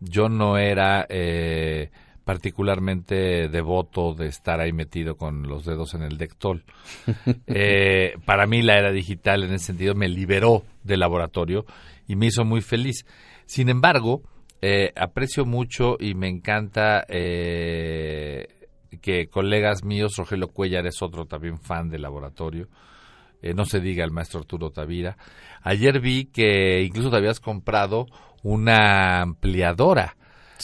yo no era eh, particularmente devoto de estar ahí metido con los dedos en el dectol. <laughs> Eh, para mí la era digital en ese sentido me liberó del laboratorio y me hizo muy feliz. Sin embargo, eh, aprecio mucho y me encanta eh, que colegas míos, Rogelio Cuellar es otro también fan del laboratorio, no se diga el maestro Arturo Tavira. Ayer vi que incluso te habías comprado una ampliadora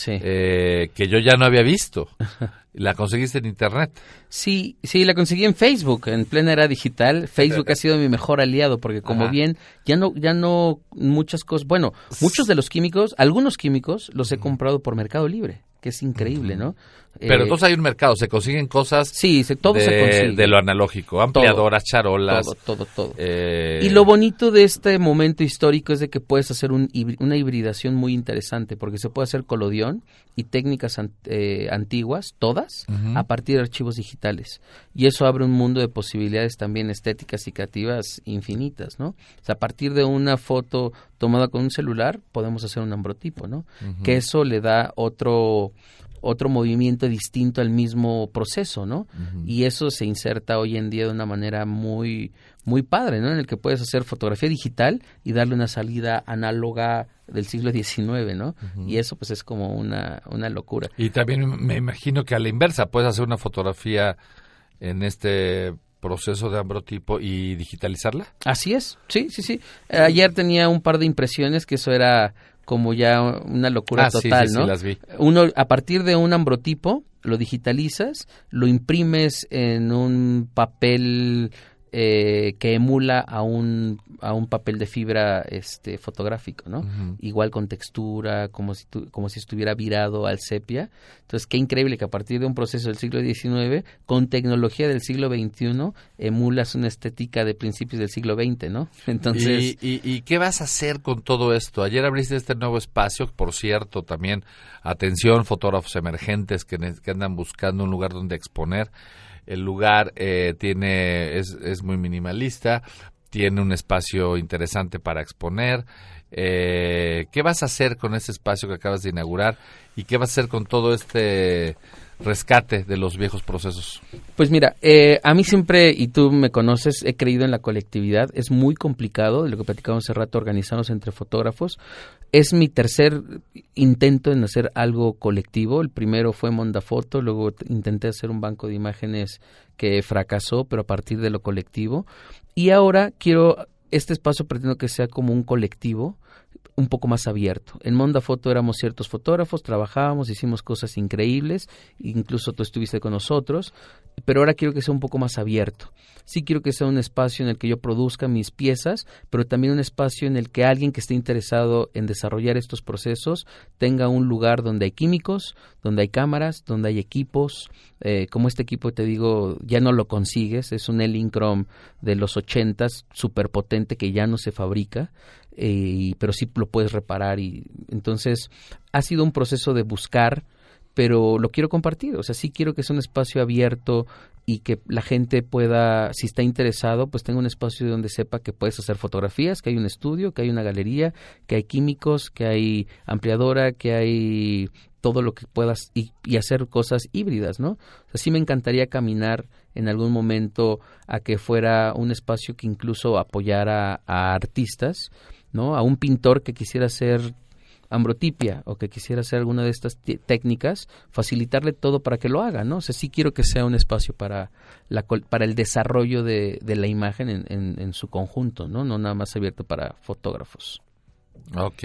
eh, que yo ya no había visto. <laughs> La conseguiste en internet. Sí, sí, la conseguí en Facebook, en plena era digital. <laughs> Facebook ha sido mi mejor aliado porque como Ajá. bien ya no ya no muchas cosas, bueno, muchos de los químicos, algunos químicos los he comprado por Mercado Libre, que es increíble, ¿no? Pero Eh, entonces hay un mercado, se consiguen cosas sí, se, todo de, se consigue. de lo analógico, ampliadoras, charolas. todo, todo, todo. eh, Y lo bonito de este momento histórico es de que puedes hacer un una hibridación muy interesante, porque se puede hacer colodión y técnicas eh, antiguas, todas, a partir de archivos digitales. Y eso abre un mundo de posibilidades también estéticas y creativas infinitas, ¿no? O sea, a partir de una foto tomada con un celular, podemos hacer un ambrotipo, ¿no? Que eso le da otro otro movimiento distinto al mismo proceso, ¿no? Y eso se inserta hoy en día de una manera muy muy padre, ¿no? En el que puedes hacer fotografía digital y darle una salida análoga del siglo XIX, ¿no? Y eso pues es como una, una locura. Y también me imagino que a la inversa, puedes hacer una fotografía en este proceso de ambrotipo y digitalizarla. Así es, sí, sí, sí. Ayer tenía un par de impresiones que eso era como ya una locura Ah, sí, total, sí, sí, ¿no? las vi. Uno, a partir de un ambrotipo, lo digitalizas, lo imprimes en un papel eh, que emula a un, a un papel de fibra este, fotográfico, ¿no? Igual con textura, como si, tu- como si estuviera virado al sepia. Entonces, qué increíble que a partir de un proceso del siglo XIX, con tecnología del siglo XXI, emulas una estética de principios del siglo XX, ¿no? <laughs> Entonces... ¿Y, y, y qué vas a hacer con todo esto? Ayer abriste este nuevo espacio, por cierto, también atención, fotógrafos emergentes que, que andan buscando un lugar donde exponer. El lugar eh, tiene es, es muy minimalista, tiene un espacio interesante para exponer. Eh, ¿Qué vas a hacer con ese espacio que acabas de inaugurar? ¿Y qué vas a hacer con todo este rescate de los viejos procesos? Pues mira, eh, a mí siempre, y tú me conoces, he creído en la colectividad. Es muy complicado, de lo que platicamos hace rato, organizarnos entre fotógrafos. Es mi tercer intento en hacer algo colectivo. El primero fue Mondafoto, luego intenté hacer un banco de imágenes que fracasó, pero a partir de lo colectivo. Y ahora quiero, este espacio pretendo que sea como un colectivo un poco más abierto. En Monda Foto éramos ciertos fotógrafos, trabajábamos, hicimos cosas increíbles, incluso tú estuviste con nosotros, pero ahora quiero que sea un poco más abierto. Sí quiero que sea un espacio en el que yo produzca mis piezas, pero también un espacio en el que alguien que esté interesado en desarrollar estos procesos tenga un lugar donde hay químicos, donde hay cámaras, donde hay equipos. Eh, como este equipo, te digo, ya no lo consigues, es un Elincrom de los ochentas, súper potente que ya no se fabrica, eh, pero sí lo puedes reparar. y Entonces, ha sido un proceso de buscar pero lo quiero compartir, o sea, sí quiero que sea un espacio abierto y que la gente pueda, si está interesado, pues tenga un espacio donde sepa que puedes hacer fotografías, que hay un estudio, que hay una galería, que hay químicos, que hay ampliadora, que hay todo lo que puedas y, y hacer cosas híbridas, ¿no? O sea, sí me encantaría caminar en algún momento a que fuera un espacio que incluso apoyara a artistas, ¿no? A un pintor que quisiera hacer ambrotipia o que quisiera hacer alguna de estas técnicas, facilitarle todo para que lo haga, ¿no? O sea, sí quiero que sea un espacio para, la, para el desarrollo de, de la imagen en, en- en su conjunto, ¿no? No nada más abierto para fotógrafos. Ok.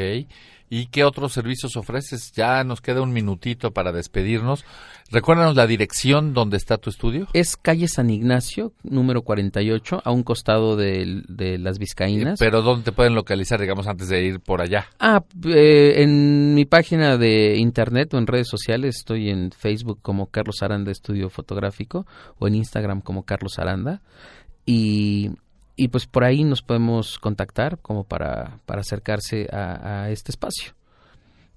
¿Y qué otros servicios ofreces? Ya nos queda un minutito para despedirnos. Recuérdanos la dirección donde está tu estudio. Es calle San Ignacio, número 48, a un costado de, de las Vizcaínas. Pero ¿dónde te pueden localizar, digamos, antes de ir por allá? Ah, eh, en mi página de internet o en redes sociales estoy en Facebook como Carlos Aranda Estudio Fotográfico o en Instagram como Carlos Aranda. Y y pues por ahí nos podemos contactar como para, para acercarse a, este espacio,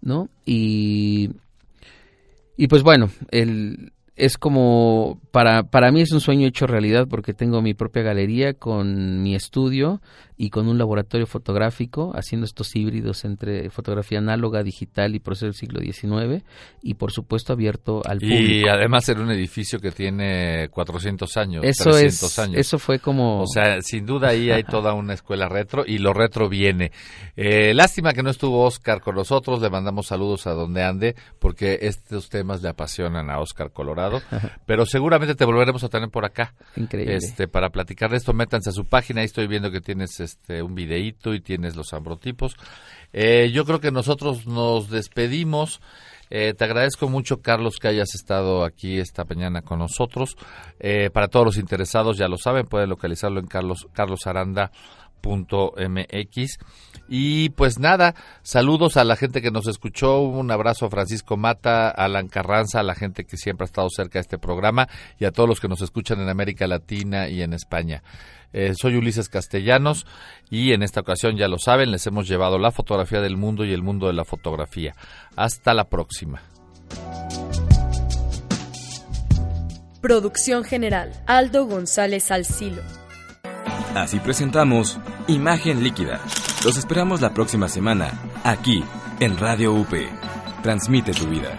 ¿no? Y, y pues bueno, el, es como, para, para mí es un sueño hecho realidad porque tengo mi propia galería con mi estudio y con un laboratorio fotográfico haciendo estos híbridos entre fotografía análoga, digital y proceso del siglo XIX y por supuesto abierto al público. Y además en un edificio que tiene 400 años, eso 300 es, años. Eso fue como... O sea, sin duda ahí hay toda una escuela retro y lo retro viene. Eh, lástima que no estuvo Oscar con nosotros, le mandamos saludos a donde ande porque estos temas le apasionan a Oscar Colorado, <laughs> pero seguramente te volveremos a tener por acá. Increíble. Este, para platicar de esto, métanse a su página, ahí estoy viendo que tienes este, un videíto y tienes los ambrotipos. Eh, yo creo que nosotros nos despedimos. Eh, te agradezco mucho, Carlos, que hayas estado aquí esta mañana con nosotros. Eh, para todos los interesados, ya lo saben, pueden localizarlo en Carlos, Carlos Aranda .mx y pues nada, saludos a la gente que nos escuchó, un abrazo a Francisco Mata, a Alan Carranza, a la gente que siempre ha estado cerca de este programa y a todos los que nos escuchan en América Latina y en España. Eh, soy Ulises Castellanos y en esta ocasión, ya lo saben, les hemos llevado la fotografía del mundo y el mundo de la fotografía. Hasta la próxima. Producción general, Aldo González Alcilo. Así presentamos Imagen Líquida. Los esperamos la próxima semana, aquí, en Radio UP. Transmite tu vida.